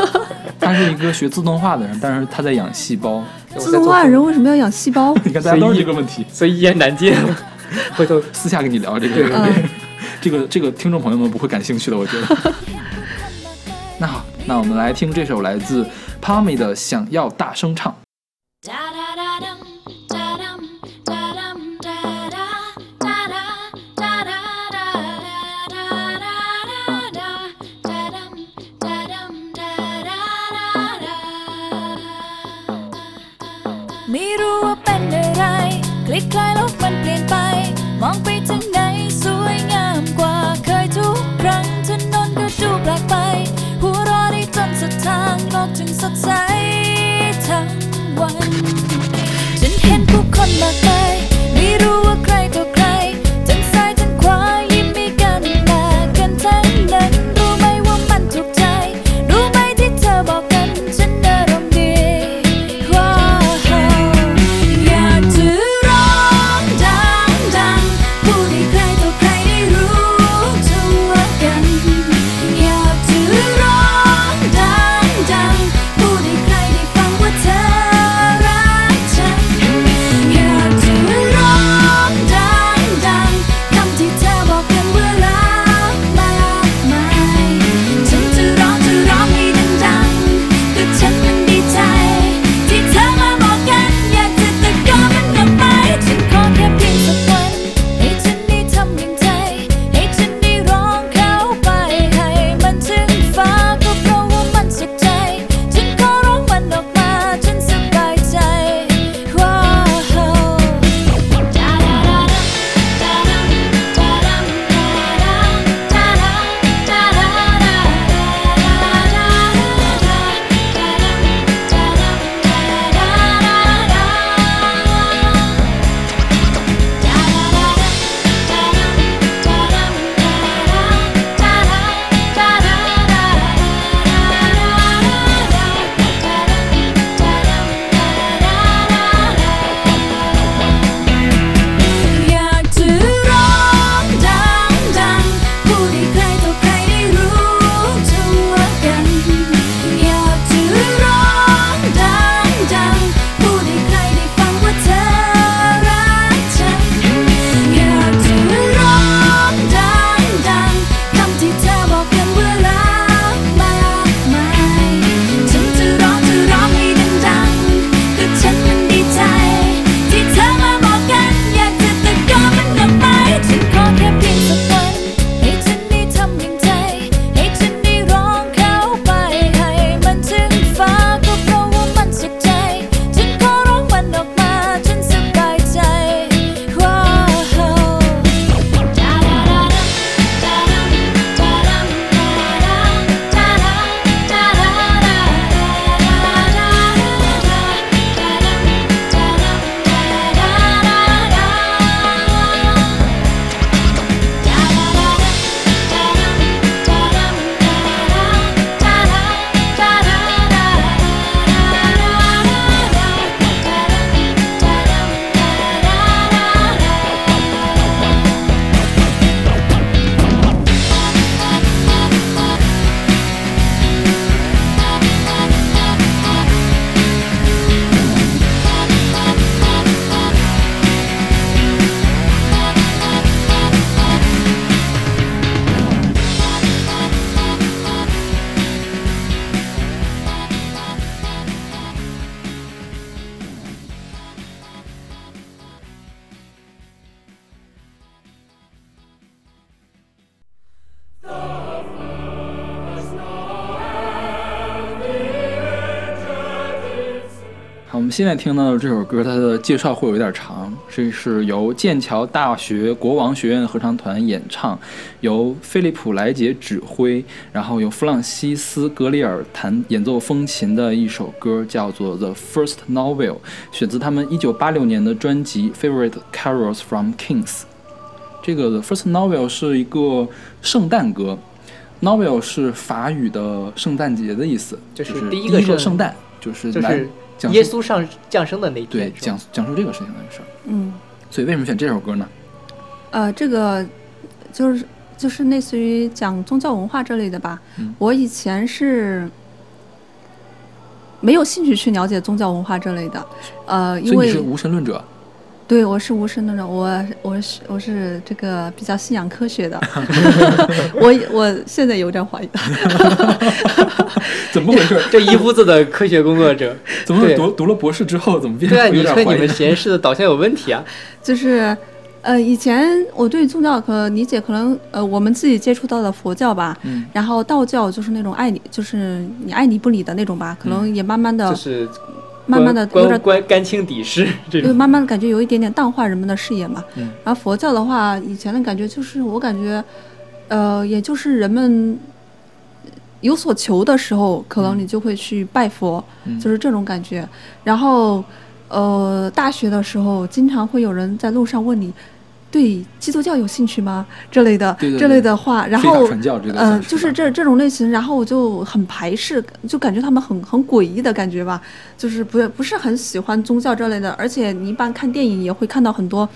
他是一个学自动化的人，但是他在养细胞。自动化人为什么要养细胞？你看大家都是一个问题，所以一言难尽。回头私下跟你聊这个。对，这个这个听众朋友们不会感兴趣的，我觉得。那好，那我们来听这首来自 Pammy 的《想要大声唱》。 ลิกคลายแล้วมันเปลี่ยนไป มองไปถึงไหนสวยงามกว่าเคยทุกครั้งถนนก็ดูแปลกไป หัวรอได้จนสุดทางโลกถึงสดใส 现在听到的这首歌它的介绍会有点长这是由剑桥大学国王学院合唱团演唱由菲利普莱杰指挥然后由弗朗西斯格里尔弹演奏风琴的一首歌叫做 the first novel 选自他们一九八六年的专辑 favorite carols from kings 这个 the first novel 是一个圣诞歌 novel 是法语的圣诞节的意思就是第一个圣诞就是来耶稣上降生的那对讲讲述这个事情的事儿，嗯，所以为什么选这首歌呢？呃，这个就是就是类似于讲宗教文化这类的吧。我以前是没有兴趣去了解宗教文化这类的，呃，因为是无神论者。对，我是无神论者，我我是我是这个比较信仰科学的，我我现在有点怀疑。怎么回事？这一屋子的科学工作者，怎么读读了博士之后，怎么变对啊，你说你？们实验室的导向有问题啊？就是，呃，以前我对宗教可理解可能呃我们自己接触到的佛教吧，嗯然后道教就是那种爱你，就是你爱理不理的那种吧，可能也慢慢的、就是慢慢的有关点关干清底事这种。就慢慢的感觉有一点点淡化人们的视野嘛。嗯然后佛教的话，以前的感觉就是我感觉，呃，也就是人们有所求的时候，可能你就会去拜佛，嗯就是这种感觉。然后，呃，大学的时候，经常会有人在路上问你。对基督教有兴趣吗？这类的这类的话，然后传教这个呃，就是这这种类型，然后我就很排斥，就感觉他们很很诡异的感觉吧，就是不不是很喜欢宗教这类的，而且你一般看电影也会看到很多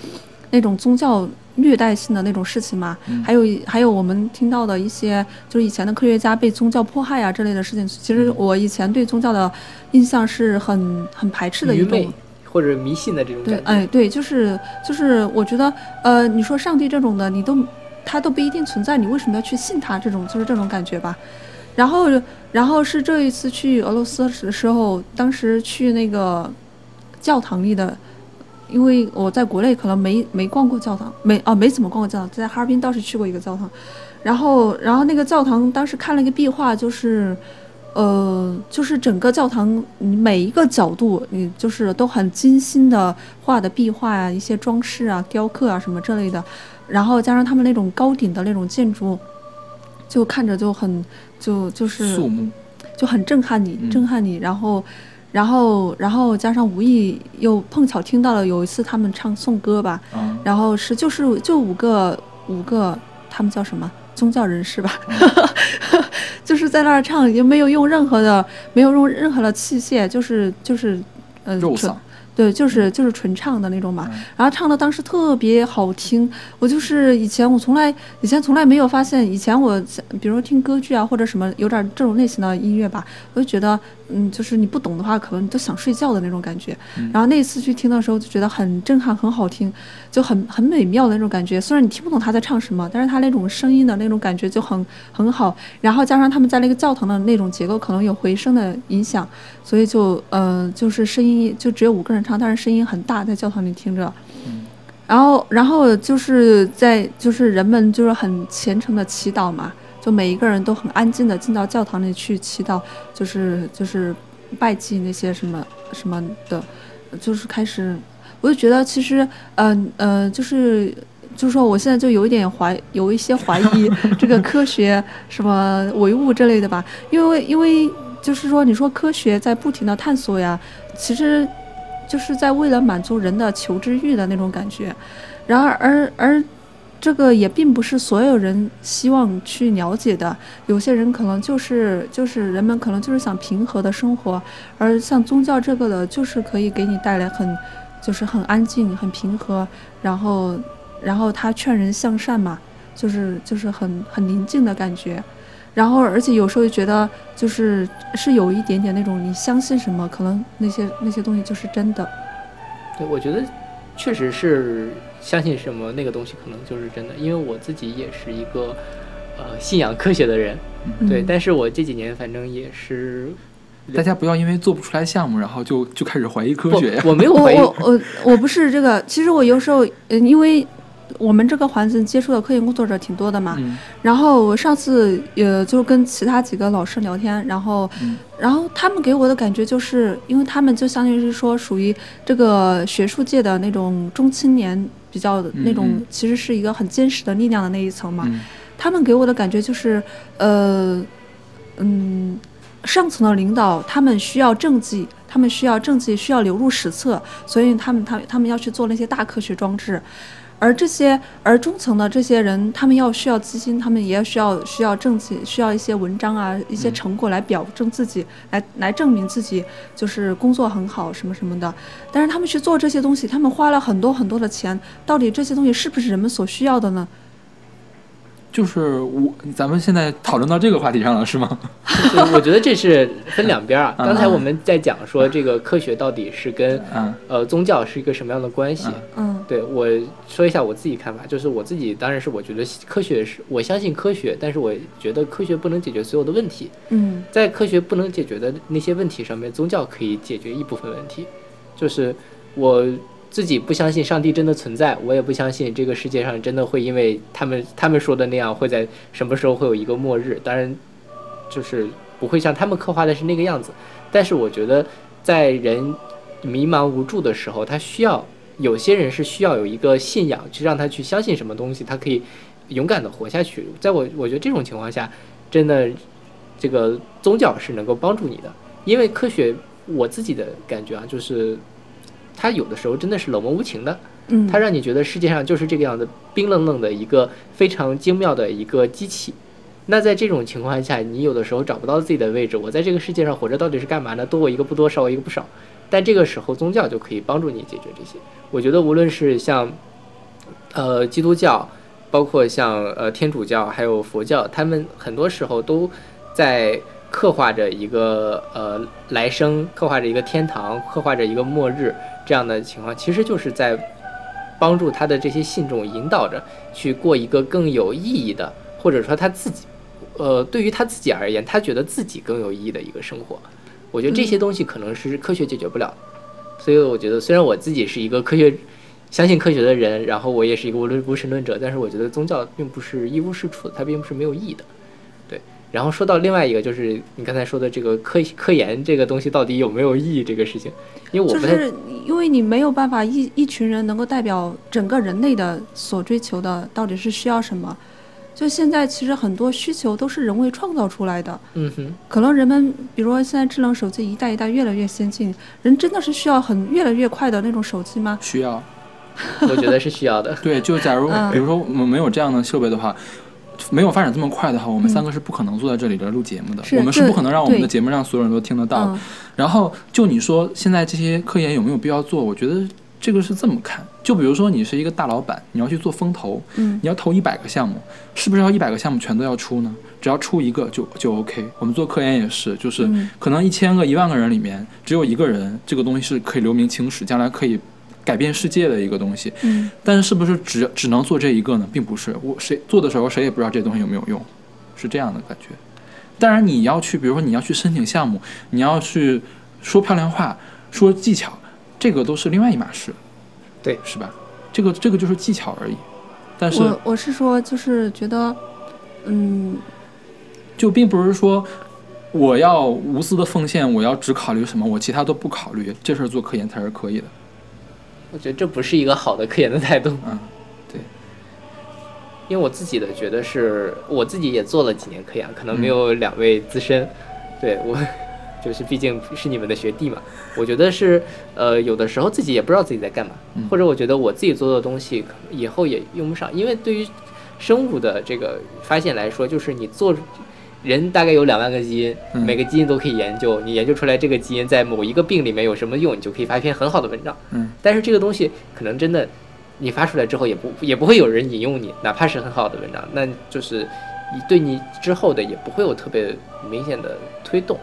那种宗教虐待性的那种事情嘛，嗯。还有还有我们听到的一些就是以前的科学家被宗教迫害啊这类的事情，其实嗯。我以前对宗教的印象是很很排斥的一种。或者迷信的这种，感觉。哎，对，就是就是，我觉得，呃，你说上帝这种的，你都他都不一定存在，你为什么要去信他？这种就是这种感觉吧。然后，然后是这一次去俄罗斯的时候，当时去那个教堂里的，因为我在国内可能没没逛过教堂，没啊没怎么逛过教堂，在哈尔滨倒是去过一个教堂。然后，然后那个教堂当时看了一个壁画，就是。呃，就是整个教堂，你每一个角度，你就是都很精心的画的壁画啊，一些装饰啊、雕刻啊什么之类的，然后加上他们那种高顶的那种建筑，就看着就很就就是肃穆，就很震撼你，嗯。震撼你。然后，然后，然后加上无意又碰巧听到了有一次他们唱颂歌吧，啊，然后是就是就五个五个，他们叫什么宗教人士吧，就是在那儿唱，也没有用任何的没有用任何的器械，就是就是呃纯，对，就是就是纯唱的那种嘛。嗯然后唱的当时特别好听，我就是以前我从来以前从来没有发现，以前我比如说听歌剧啊或者什么有点这种类型的音乐吧，我就觉得嗯，就是你不懂的话，可能你都想睡觉的那种感觉。嗯然后那次去听的时候就觉得很震撼，很好听，就很很美妙的那种感觉。虽然你听不懂他在唱什么，但是他那种声音的那种感觉就很很好。然后加上他们在那个教堂的那种结构，可能有回声的影响，所以就呃就是声音就只有五个人唱，但是声音很大，在教堂里听着。然后，然后就是在就是人们就是很虔诚的祈祷嘛，就每一个人都很安静的进到教堂里去祈祷，就是就是拜祭那些什么什么的，就是开始，我就觉得其实，嗯呃就是就是说我现在就有一点怀有一些怀疑这个科学什么唯物之类的吧，因为因为就是说你说科学在不停的探索呀，其实就是在为了满足人的求知欲的那种感觉，然而而而这个也并不是所有人希望去了解的，有些人可能就是就是人们可能就是想平和的生活，而像宗教这个的，就是可以给你带来很就是很安静、很平和，然后然后他劝人向善嘛，就是就是很很宁静的感觉。然后，而且有时候觉得，就是是有一点点那种，你相信什么，可能那些那些东西就是真的。对，我觉得确实是相信什么那个东西可能就是真的，因为我自己也是一个呃信仰科学的人，对，嗯但是我这几年反正也是大家不要因为做不出来项目，然后就就开始怀疑科学呀。，我 我没有怀疑，我我我不是这个，其实我有时候，嗯，因为我们这个环境接触的科研工作者挺多的嘛，嗯。然后我上次也就跟其他几个老师聊天，然后、嗯。然后他们给我的感觉就是，因为他们就相当于是说属于这个学术界的那种中青年，比较那种、嗯其实是一个很坚实的力量的那一层嘛，嗯他们给我的感觉就是，呃，嗯，上层的领导他们需要政绩，他们需要政绩，需要流入史册，所以他们他他们要去做那些大科学装置。而这些，而中层的这些人，他们要需要资金，他们也需要需要政绩，需要一些文章啊，一些嗯成果来表证自己，来来证明自己就是工作很好什么什么的。但是他们去做这些东西，他们花了很多很多的钱，到底这些东西是不是人们所需要的呢？就是我，咱们现在讨论到这个话题上了，是吗？就 是我觉得这是分两边儿啊。嗯刚才我们在讲说这个科学到底是跟嗯呃宗教是一个什么样的关系？嗯对我说一下我自己看法，就是我自己当然是我觉得科学是我相信科学，但是我觉得科学不能解决所有的问题，嗯在科学不能解决的那些问题上面，宗教可以解决一部分问题。就是我自己不相信上帝真的存在，我也不相信这个世界上真的会因为他们他们说的那样会在什么时候会有一个末日。当然，就是不会像他们刻画的是那个样子。但是我觉得，在人迷茫无助的时候，他需要有些人是需要有一个信仰，去让他去相信什么东西，他可以勇敢的活下去。在我我觉得这种情况下，真的这个宗教是能够帮助你的，因为科学我自己的感觉啊，就是它有的时候真的是冷漠无情的，嗯，它让你觉得世界上就是这个样子，冰冷冷的一个非常精妙的一个机器。那在这种情况下，你有的时候找不到自己的位置，我在这个世界上活着到底是干嘛呢？多我一个不多，少我一个不少。但这个时候，宗教就可以帮助你解决这些。我觉得无论是像，呃，基督教，包括像呃天主教，还有佛教，他们很多时候都在刻画着一个呃来生，刻画着一个天堂，刻画着一个末日这样的情况，其实就是在帮助他的这些信众引导着去过一个更有意义的，或者说他自己，呃，对于他自己而言，他觉得自己更有意义的一个生活。我觉得这些东西可能是科学解决不了的，所以我觉得虽然我自己是一个科学。相信科学的人，然后我也是一个无论无神论者，但是我觉得宗教并不是一无是处的，它并不是没有意义的，对。然后说到另外一个，就是你刚才说的这个科科研这个东西到底有没有意义这个事情，因为我不太就是因为你没有办法一一群人能够代表整个人类的所追求的到底是需要什么。就现在其实很多需求都是人为创造出来的，嗯哼，可能人们比如说现在智能手机一代一代越来越先进，人真的是需要很越来越快的那种手机吗？需要。我觉得是需要的。对，就假如嗯比如说我们没有这样的设备的话，没有发展这么快的话，我们三个是不可能坐在这里边录节目的。嗯我们是不可能让我们的节目让所有人都听得到然后就你说现在这些科研有没有必要做？我觉得这个是这么看。就比如说你是一个大老板，你要去做风投，嗯你要投一百个项目，是不是要一百个项目全都要出呢？只要出一个就就 OK。我们做科研也是，就是嗯可能一千个、一万个人里面，只有一个人，这个东西是可以留名青史，将来可以改变世界的一个东西。嗯但是是不是只只能做这一个呢？并不是，我谁做的时候谁也不知道这东西有没有用，是这样的感觉。当然你要去，比如说你要去申请项目，你要去说漂亮话、说技巧，这个都是另外一码事，对，是吧？这个这个就是技巧而已。但是我我是说就是觉得，嗯，就并不是说我要无私的奉献，我要只考虑什么，我其他都不考虑，这事儿做科研才是可以的。我觉得这不是一个好的科研的态度。嗯，对，因为我自己的觉得是，我自己也做了几年科研，可能没嗯有两位资深，对我，就是毕竟是你们的学弟嘛。我觉得是，呃，有的时候自己也不知道自己在干嘛，嗯或者我觉得我自己做的东西以后也用不上，因为对于生物的这个发现来说，就是你做。人大概有两万个基因，嗯每个基因都可以研究。你研究出来这个基因在某一个病里面有什么用，你就可以发一篇很好的文章。嗯，但是这个东西可能真的，你发出来之后也不也不会有人引用你，哪怕是很好的文章，那就是你对你之后的也不会有特别明显的推动。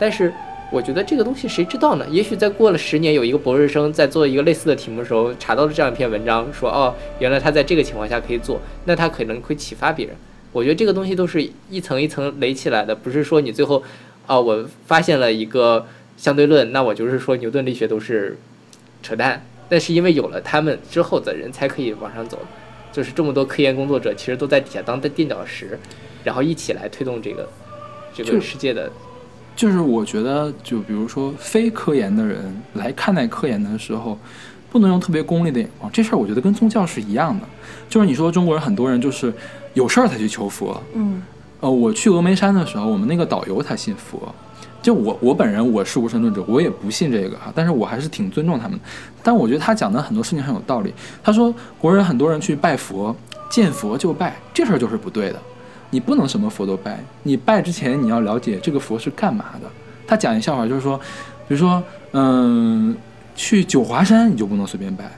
但是我觉得这个东西谁知道呢？也许在过了十年，有一个博士生在做一个类似的题目的时候，查到了这样一篇文章，说哦，原来他在这个情况下可以做，那他可能会启发别人。我觉得这个东西都是一层一层垒起来的，不是说你最后，啊，我发现了一个相对论，那我就是说牛顿力学都是扯淡。但是因为有了他们之后的人才可以往上走，就是这么多科研工作者其实都在底下当垫脚石，然后一起来推动这个这个世界的。就是我觉得，就比如说非科研的人来看待科研的时候，不能用特别功利的眼光。这事儿我觉得跟宗教是一样的，就是你说中国人很多人就是有事儿才去求佛。嗯呃，我去峨眉山的时候，我们那个导游他信佛。就我我本人我是无神论者，我也不信这个哈，但是我还是挺尊重他们的。但我觉得他讲的很多事情很有道理。他说国人很多人去拜佛，见佛就拜，这事儿就是不对的。你不能什么佛都拜，你拜之前你要了解这个佛是干嘛的。他讲一笑话，就是说，比如说，嗯，去九华山你就不能随便拜，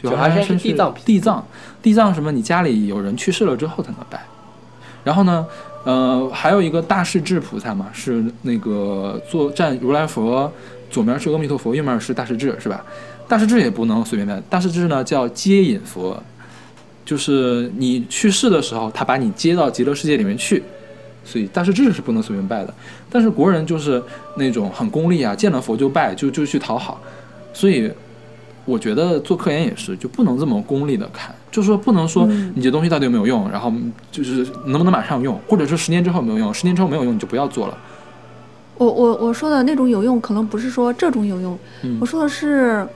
九华山是是地藏地藏，地藏什么？你家里有人去世了之后才能拜。然后呢，呃，还有一个大势至菩萨嘛，是那个坐站如来佛左面是阿弥陀佛，右面是大势至，是吧？大势至也不能随便拜，大势至呢叫接引佛，就是你去世的时候，他把你接到极乐世界里面去，所以大势至是不能随便拜的。但是国人就是那种很功利啊，见了佛就拜，就就去讨好，所以我觉得做科研也是，就不能这么功利的看，就是说不能说你这东西到底有没有用，然后就是能不能马上用，或者说十年之后有没有用，十年之后没有用你就不要做了。我我我说的那种有用，可能不是说这种有用，嗯。我说的是，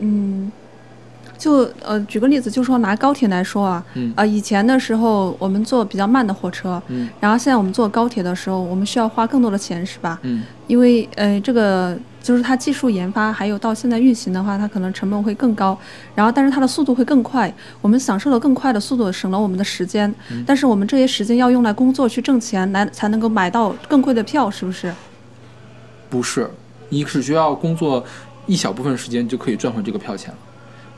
嗯，就呃举个例子，就说拿高铁来说啊，嗯。呃以前的时候我们坐比较慢的火车，嗯。然后现在我们坐高铁的时候，我们需要花更多的钱，是吧？嗯。因为呃这个就是它技术研发还有到现在运行的话，它可能成本会更高，然后但是它的速度会更快，我们享受了更快的速度，省了我们的时间，嗯但是我们这些时间要用来工作去挣钱，来才能够买到更贵的票，是不是？不是，你只需要工作一小部分时间就可以赚回这个票钱了。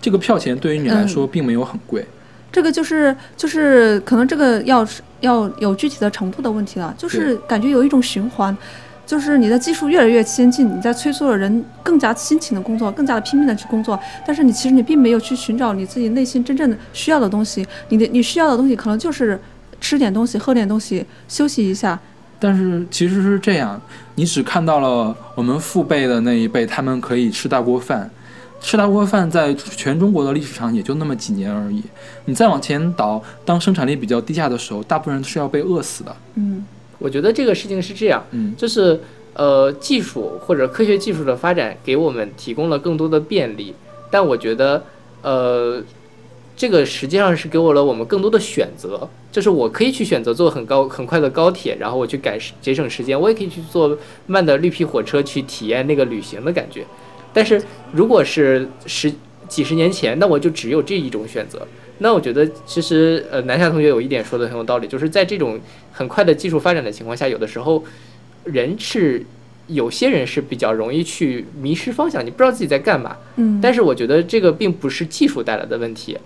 这个票钱对于你来说并没有很贵。这个就是就是可能这个要是要有具体的程度的问题了，就是感觉有一种循环，就是你的技术越来越先进，你在催促着人更加辛勤的工作，更加的拼命的去工作，但是你其实你并没有去寻找你自己内心真正的需要的东西，你的你需要的东西可能就是吃点东西，喝点东西，休息一下，但是其实是这样，你只看到了我们父辈的那一辈，他们可以吃大锅饭，吃大锅饭在全中国的历史上也就那么几年而已。你再往前倒，当生产力比较低下的时候，大部分人是要被饿死的。嗯我觉得这个事情是这样，嗯就是呃，技术或者科学技术的发展给我们提供了更多的便利，但我觉得呃，这个实际上是给我了我们更多的选择，就是我可以去选择坐很高很快的高铁，然后我去赶时节省时间，我也可以去坐慢的绿皮火车去体验那个旅行的感觉。但是如果是十几十年前，那我就只有这一种选择。那我觉得其实呃，南夏同学有一点说的很有道理，就是在这种很快的技术发展的情况下，有的时候人是有些人是比较容易去迷失方向，你不知道自己在干嘛。嗯，但是我觉得这个并不是技术带来的问题，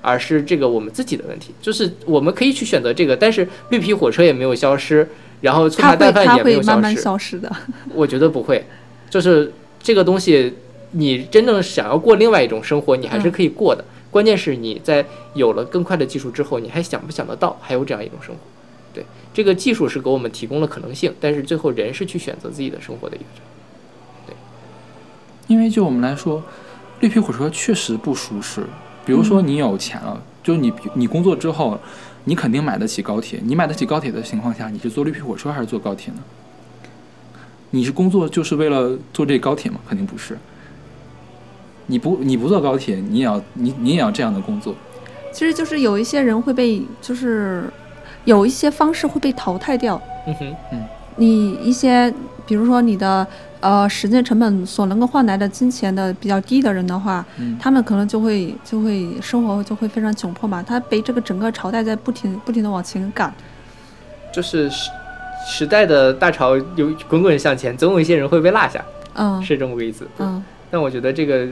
而是这个我们自己的问题。就是我们可以去选择这个，但是绿皮火车也没有消失，然后粗茶淡饭也没有会慢慢。消失的，我觉得不会，就是这个东西，你真正想要过另外一种生活，你还是可以过的。关键是你在有了更快的技术之后，你还想不想得到还有这样一种生活？对，这个技术是给我们提供了可能性，但是最后人是去选择自己的生活的一个对。因为就我们来说，绿皮火车确实不舒适。比如说你有钱了，就是你你工作之后，你肯定买得起高铁。你买得起高铁的情况下，你是坐绿皮火车还是坐高铁呢？你是工作就是为了坐这高铁吗？肯定不是。你不你不坐高铁，你也要你你也要这样的工作。其实就是有一些人会被就是有一些方式会被淘汰掉，嗯哼，嗯你一些，比如说你的呃时间成本所能够换来的金钱的比较低的人的话，嗯他们可能就会就会生活就会非常窘迫嘛，他被这个整个朝代在不停不停的往前赶。就是时时代的大潮有滚滚向前，总有一些人会被落下，嗯是这么个意思。嗯但我觉得这个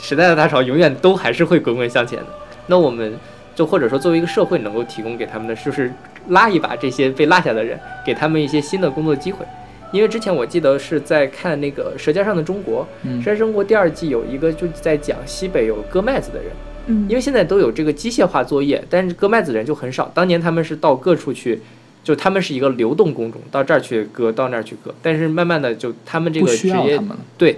时代的大潮永远都还是会滚滚向前的。那我们就或者说作为一个社会能够提供给他们的，就是拉一把这些被落下的人，给他们一些新的工作机会。因为之前我记得是在看那个《舌尖上的中国》，嗯《舌尖上的中国》第二季有一个就在讲西北有割麦子的人，嗯，因为现在都有这个机械化作业，但是割麦子的人就很少。当年他们是到各处去，就他们是一个流动工种，到这儿去割，到那儿去割。但是慢慢的就他们这个职业。对嗯，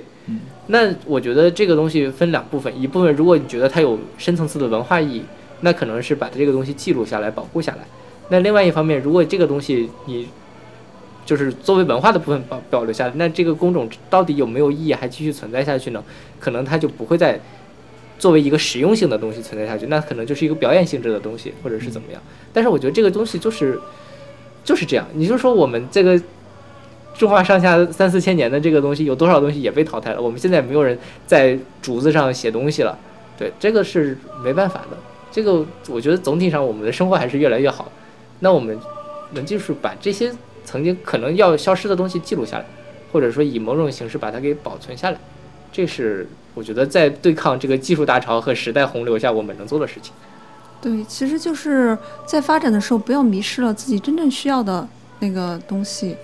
那我觉得这个东西分两部分，一部分如果你觉得它有深层次的文化意义，那可能是把这个东西记录下来、保护下来。那另外一方面，如果这个东西你就是作为文化的部分保保留下来，那这个工种到底有没有意义，还继续存在下去呢？可能它就不会再作为一个实用性的东西存在下去，那可能就是一个表演性质的东西，或者是怎么样。但是我觉得这个东西就是就是这样，你就说我们这个中华上下三四千年的这个东西，有多少东西也被淘汰了？我们现在没有人在竹子上写东西了，对，这个是没办法的。这个我觉得总体上我们的生活还是越来越好。那我们能就是把这些曾经可能要消失的东西记录下来，或者说以某种形式把它给保存下来，这是我觉得在对抗这个技术大潮和时代洪流下我们能做的事情。对，其实就是在发展的时候，不要迷失了自己真正需要的那个东西。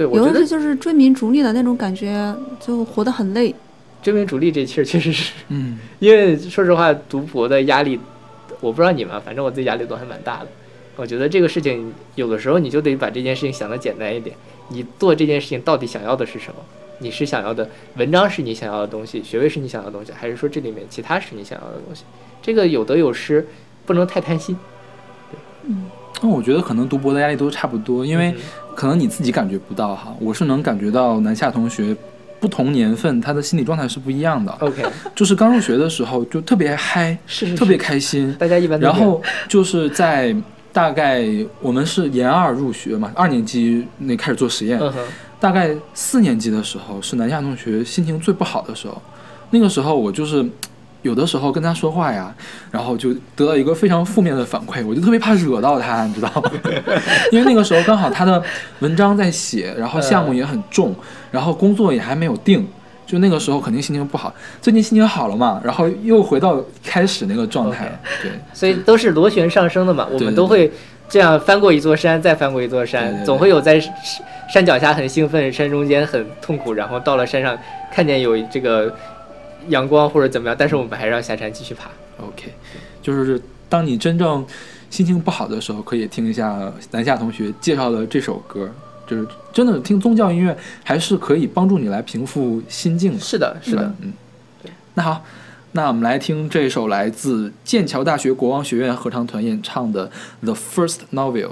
对，我觉得有的是就是追名逐利的那种感觉，就活得很累。追名逐利这其实确实是，嗯，因为说实话，读博的压力，我不知道你们，反正我自己压力都还蛮大的。我觉得这个事情有的时候你就得把这件事情想得简单一点，你做这件事情到底想要的是什么？你是想要的文章是你想要的东西，学位是你想要的东西，还是说这里面其他是你想要的东西？这个有得有失，不能太贪心。嗯那我觉得可能读博的压力都差不多，因为可能你自己感觉不到哈，我是能感觉到南下同学不同年份他的心理状态是不一样的。OK，就是刚入学的时候就特别嗨，是是是。特别开心，大家一般都然后就是在大概我们是研二入学嘛，二年级那开始做实验，嗯，大概四年级的时候是南下同学心情最不好的时候，那个时候我就是有的时候跟他说话呀，然后就得到一个非常负面的反馈，我就特别怕惹到他，你知道吗？因为那个时候刚好他的文章在写，然后项目也很重，然后工作也还没有定。就那个时候肯定心情不好，最近心情好了嘛，然后又回到开始那个状态了。对，所以都是螺旋上升的嘛，我们都会这样翻过一座山，再翻过一座山，对对对总会有在山山脚下很兴奋，山中间很痛苦，然后到了山上看见有这个阳光或者怎么样，但是我们还是要下山继续爬。OK，就是当你真正心情不好的时候，可以听一下南夏同学介绍的这首歌，就是真的听宗教音乐还是可以帮助你来平复心境的。是的，是的吧，嗯。那好，那我们来听这首来自剑桥大学国王学院合唱团演唱的《The First Novel》。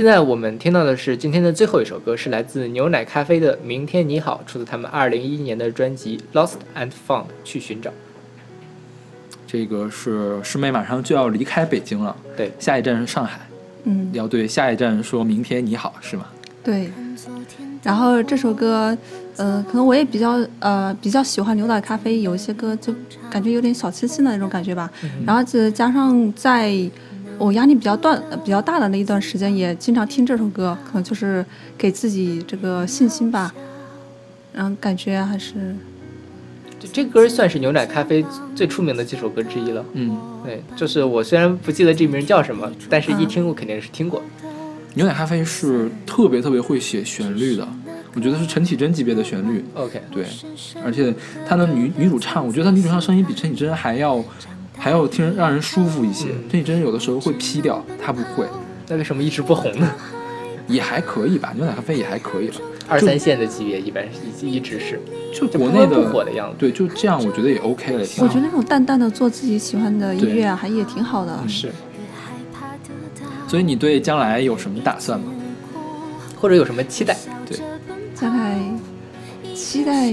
现在我们听到的是今天的最后一首歌，是来自牛奶咖啡的《明天你好》，出自他们二零一一年的专辑《Lost and Found》，去寻找。这个是师妹马上就要离开北京了，对，下一站是上海，嗯，要对下一站说明天你好，是吗？对。然后这首歌，呃，可能我也比较呃比较喜欢牛奶咖啡，有一些歌就感觉有点小清新的那种感觉吧。然后再加上在我压力比较断比较大的那一段时间，也经常听这首歌，可能就是给自己这个信心吧。然后感觉还是这这歌算是牛奶咖啡最出名的几首歌之一了。嗯，对，就是我虽然不记得这名叫什么，但是一听我肯定是听过。牛奶咖啡是特别特别会写旋律的，我觉得是陈绮贞级别的旋律。OK，对，而且她的女女主唱，我觉得她女主唱声音比陈绮贞还要还要听让人舒服一些。嗯陈绮贞有的时候会 P 掉，她不会，那为什么一直不红呢？也还可以吧，牛奶咖啡也还可以吧。二三线的级别一般一一直是，就就国内的不火的样子。对，就这样，我觉得也 OK 了，挺好我觉。得那种淡淡的做自己喜欢的音乐啊，还也挺好的。是，所以你对将来有什么打算吗？或者有什么期待？对将来期待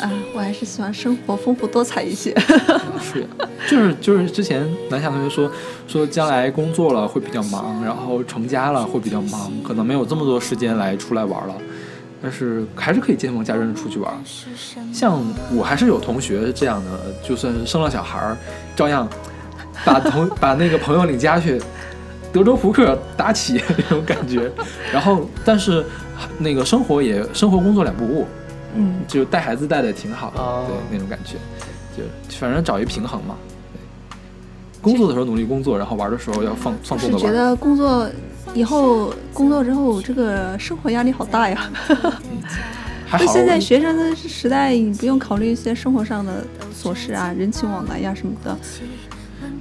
啊，我还是喜欢生活丰富多彩一些。是，就是就是之前南夏同学说说将来工作了会比较忙，然后成家了会比较忙，可能没有这么多时间来出来玩了。但是还是可以见缝家人出去玩。像我还是有同学是这样的，就算是生了小孩儿，照样把同把那个朋友领家去德州扑克打起 那种感觉。然后，但是那个生活也生活工作两不误，嗯，就带孩子带的挺好的，哦对那种感觉，就反正找一平衡嘛。对，工作的时候努力工作，然后玩的时候要放放松的玩。是觉得工作以后工作之后，这个生活压力好大呀。还好，就现在学生的时代，你不用考虑一些生活上的琐事啊、人情往来呀什么的。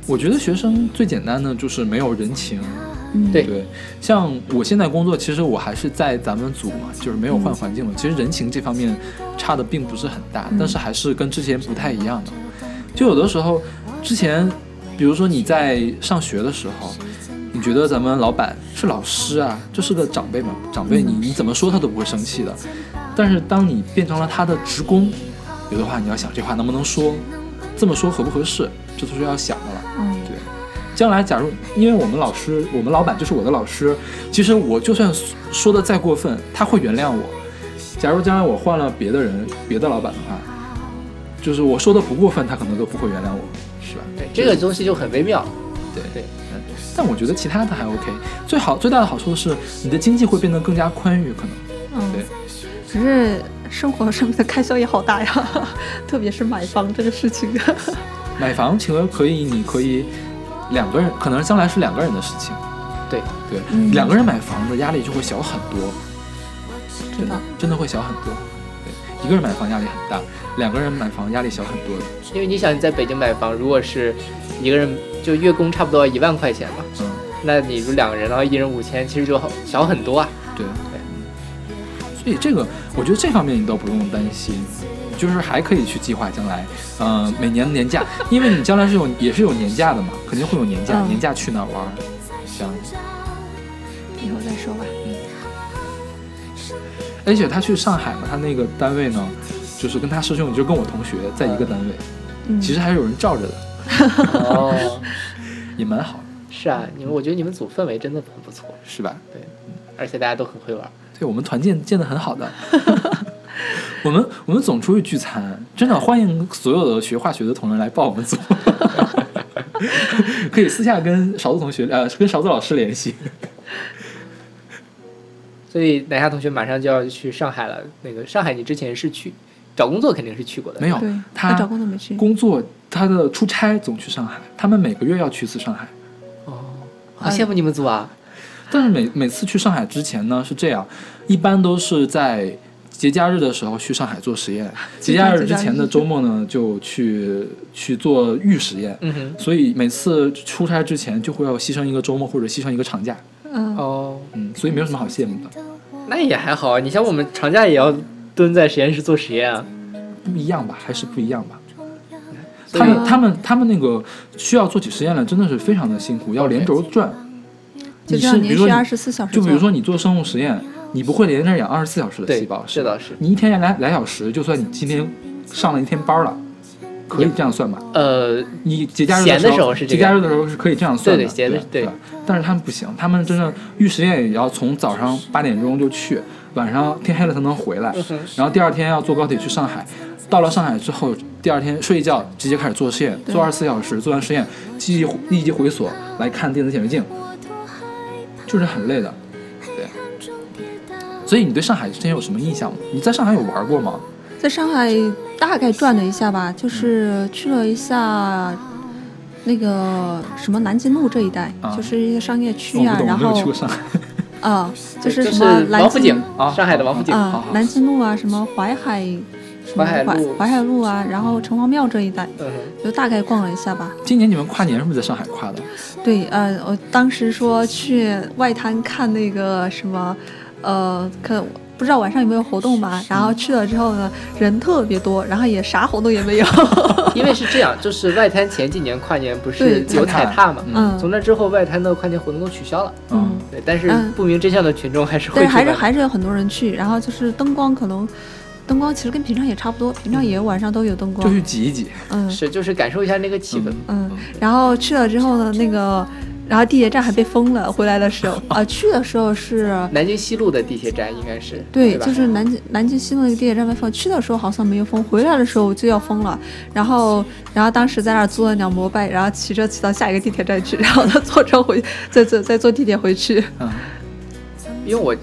我觉得学生最简单的就是没有人情。嗯，对对，像我现在工作，其实我还是在咱们组嘛，就是没有嗯换环境了。其实人情这方面差的并不是很大，嗯但是还是跟之前不太一样的。就有的时候，之前比如说你在上学的时候，你觉得咱们老板是老师啊，这是个长辈嘛，长辈你你怎么说他都不会生气的。但是当你变成了他的职工，有的话你要想这话能不能说，这么说合不合适，这都是要想的了。将来假如因为我们老师，我们老板就是我的老师，其实我就算说的再过分，他会原谅我。假如将来我换了别的人，别的老板的话，就是我说的不过分，他可能都不会原谅我，是吧？对，这个东西就很微妙。对对，嗯，但我觉得其他的还 OK。最好最大的好处是你的经济会变得更加宽裕，可能。嗯对，只是生活上面的开销也好大呀，特别是买房这个事情。买房请问可以，你可以两个人，可能将来是两个人的事情。对对，嗯两个人买房子压力就会小很多。真的，真的会小很多。对，一个人买房压力很大，两个人买房压力小很多的。因为你想你在北京买房，如果是一个人就月供差不多一万块钱吧，嗯，那你如两个人，然后一人五千，其实就好小很多啊。对对。所以这个，我觉得这方面你倒不用担心，就是还可以去计划将来，嗯、每年的年假，因为你将来是有也是有年假的嘛，肯定会有年假，嗯年假去哪儿玩儿，这样子。以后再说吧。嗯而且他去上海嘛，他那个单位呢，就是跟他师兄，就跟我同学在一个单位，嗯，其实还是有人罩着的，哦，也蛮好，是啊，你们我觉得你们组氛围真的很不错，是吧？对而且大家都很会玩。对我们团建建的很好的。我们我们总出去聚餐，真的欢迎所有的学化学的同仁来报我们组，可以私下跟勺子同学呃跟勺子老师联系。所以南夏同学马上就要去上海了。那个上海，你之前是去找工作，肯定是去过的。没有，他找工作没去。工作他的出差总去上海，他们每个月要去一次上海。哦，好羡慕你们组啊！但是每每次去上海之前呢是这样，一般都是在节假日的时候去上海做实验，节假日之前的周末呢就去去做预实验。嗯哼，所以每次出差之前就会要牺牲一个周末或者牺牲一个长假，嗯，哦，嗯，所以没有什么好羡慕的，那也还好啊。你像我们长假也要蹲在实验室做实验啊。不一样吧，还是不一样吧。他们他们他们那个需要做起实验来真的是非常的辛苦，要连轴转。就你这样连续是比如说二十四小时。就比如说你做生物实验，你不会连着养二十四小时的细胞，吧这倒是你一天俩俩小时，就算你今天上了一天班了，可以这样算吧？呃，你节假日的时时候是节假日的时候是可以这样算的，对对闲的对对吧但是他们不行，他们真的预实验也要从早上八点钟就去，晚上天黑了才能回来，然后第二天要坐高铁去上海。到了上海之后，第二天睡一觉，直接开始做实验，做二十四小时，做完实验，立即立即回所来看电子显微镜，就是很累的。对，所以你对上海之前有什么印象吗？你在上海有玩过吗？在上海大概转了一下吧，就是去了一下那个什么南京路这一带，啊就是一些商业区我不，懂，啊然我没有去后过上海。啊，就是就是什么南京王府井啊上海的王府井，啊，南京路啊，什么淮海。什么淮海路淮海路啊，然后城隍庙这一带，嗯，就大概逛了一下吧。今年你们跨年是不是在上海跨的？对，呃，我当时说去外滩看那个什么，呃，可不知道晚上有没有活动吧。然后去了之后呢，人特别多，然后也啥活动也没有。因为是这样，就是外滩前几年跨年不是有踩踏嘛，嗯。从那之后外滩的跨年活动都取消了，嗯，对，但是嗯。不明真相的群众还是会但是还是有很多人去。然后就是灯光可能，灯光其实跟平常也差不多，平常也晚上都有灯光。就。去挤一挤。嗯。是就是感受一下那个气氛，嗯，然后去了之后呢，那个，然后地铁站还被封了。回来的时候啊，去的时候是。南京西路的地铁站应该是对，吧？就是南京南京西路那个地铁站被封，去的时候好像没有封，回来的时候就要封了。然后，然后当时在那儿租了两摩拜，然后骑车骑到下一个地铁站去，然后再坐车回，再坐再坐地铁回去。嗯，因为我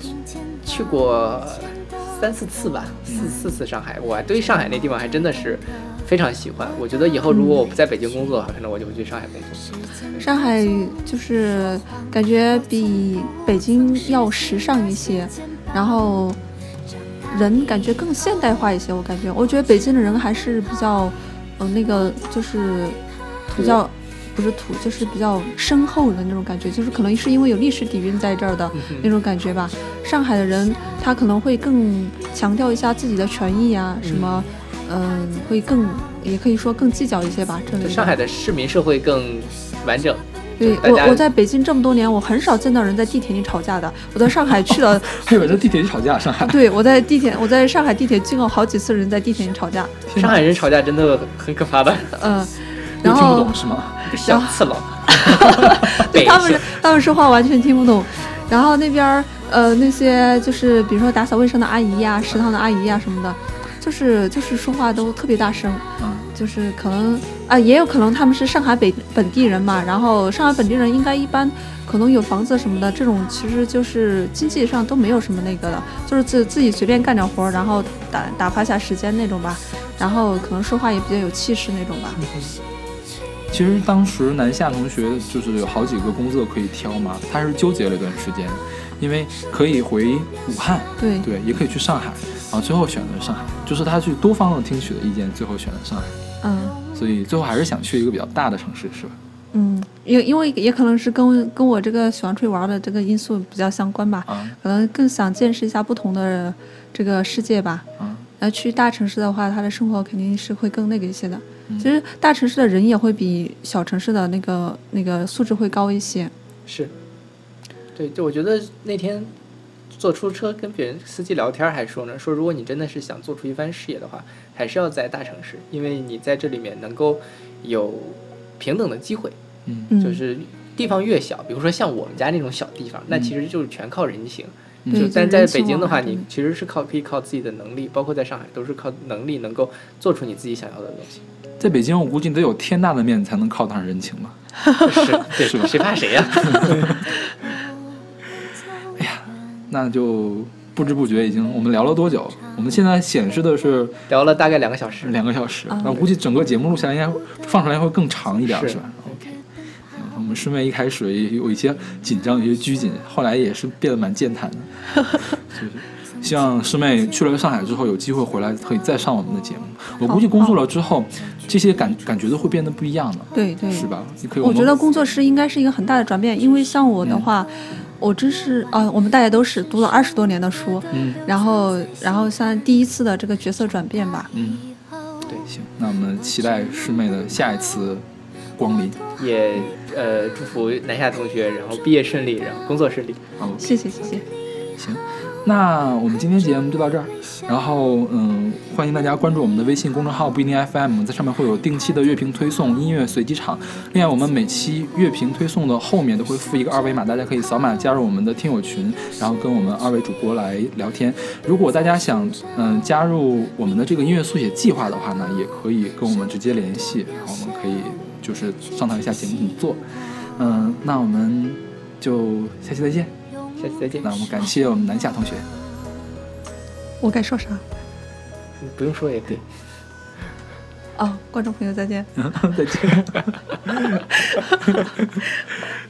去过三四次吧，四四次上海，我对上海那地方还真的是非常喜欢。我觉得以后如果我不在北京工作的话，可能我就会去上海工作。上海就是感觉比北京要时尚一些，然后人感觉更现代化一些。我感觉，我觉得北京的人还是比较，呃，那个就是比较。不是土，就是比较深厚的那种感觉，就是可能是因为有历史底蕴在这儿的那种感觉吧。上海的人他可能会更强调一下自己的权益啊，什么，嗯、会更也可以说更计较一些吧。这。上海的市民社会更完整，对我，我在北京这么多年，我很少见到人在地铁里吵架的。我在上海去了，还有人在地铁里吵架，上海。对我在地铁，我在上海地铁见过好几次人在地铁里吵架。上海人吵架真的很可怕的，嗯，又然后听不懂是吗？小次郎，对他们他们说话完全听不懂。然后那边儿呃那些就是比如说打扫卫生的阿姨呀、食堂的阿姨呀、什么的，就是就是说话都特别大声。嗯，就是可能啊，也有可能他们是上海北本地人嘛，然后上海本地人应该一般可能有房子什么的，这种其实就是经济上都没有什么那个的，就是自自己随便干点活儿，然后打打发下时间那种吧，然后可能说话也比较有气势那种吧。其实当时南下同学就是有好几个工作可以挑嘛，他是纠结了一段时间，因为可以回武汉，对对，也可以去上海，然后最后选择上海，就是他去多方的听取的意见，最后选择上海，嗯所以最后还是想去一个比较大的城市，是吧？嗯，因因为也可能是跟跟我这个喜欢出去玩的这个因素比较相关吧，啊可能更想见识一下不同的这个世界吧。啊，那去大城市的话，他的生活肯定是会更那个一些的。嗯其实大城市的人也会比小城市的那个那个素质会高一些。是，对，就我觉得那天坐出租车跟别人司机聊天还说呢，说如果你真的是想做出一番事业的话，还是要在大城市，因为你在这里面能够有平等的机会，嗯。嗯，就是地方越小，比如说像我们家那种小地方，那其实就是全靠人情。嗯。对就但在北京的话，你其实是靠可以靠自己的能力，包括在上海都是靠能力能够做出你自己想要的东西。在北京，我估计你得有天大的面子才能靠得上人情吧？是，对，谁怕谁呀、那就不知不觉已经我们聊了多久？我们现在显示的是聊了大概两个小时。两个小时，啊那我估计整个节目录下来应该放出来会更长一点，是是吧？OK。嗯我们师妹一开始也有一些紧张，有一些拘谨，后来也是变得蛮健谈的。就是希望师妹去了上海之后，有机会回来可以再上我们的节目。我估计工作了之后，这些感感觉都会变得不一样的，对对，是吧？你可以，我觉得工作室应该是一个很大的转变，因为像我的话，我真是啊、我们大家都是读了二十多年的书，嗯然后然后像第一次的这个角色转变吧。嗯，对，行，那我们期待师妹的下一次光临。也呃祝福南下同学，然后毕业顺利，然后工作顺利。好，谢谢谢谢。行，那我们今天节目就到这儿。然后，嗯，欢迎大家关注我们的微信公众号不一定 FM，在上面会有定期的乐评推送、音乐随机场。另外，我们每期乐评推送的后面都会附一个二维码，大家可以扫码加入我们的听友群，然后跟我们二位主播来聊天。如果大家想，嗯，加入我们的这个音乐速写计划的话呢，也可以跟我们直接联系，然后我们可以就是商讨一下节目怎么做。嗯，那我们就下期再见。下期再见。那我们感谢我们南夏同学。我该说啥？不用说也可以。哦，观众朋友再见。再见。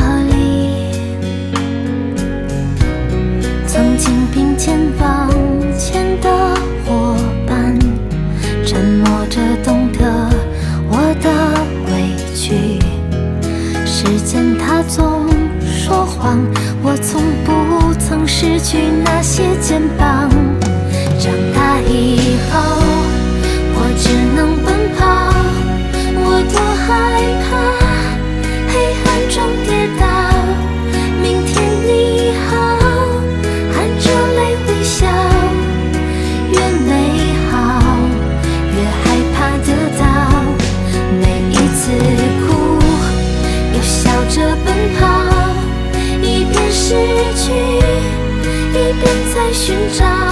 失去那些肩膀。在寻找。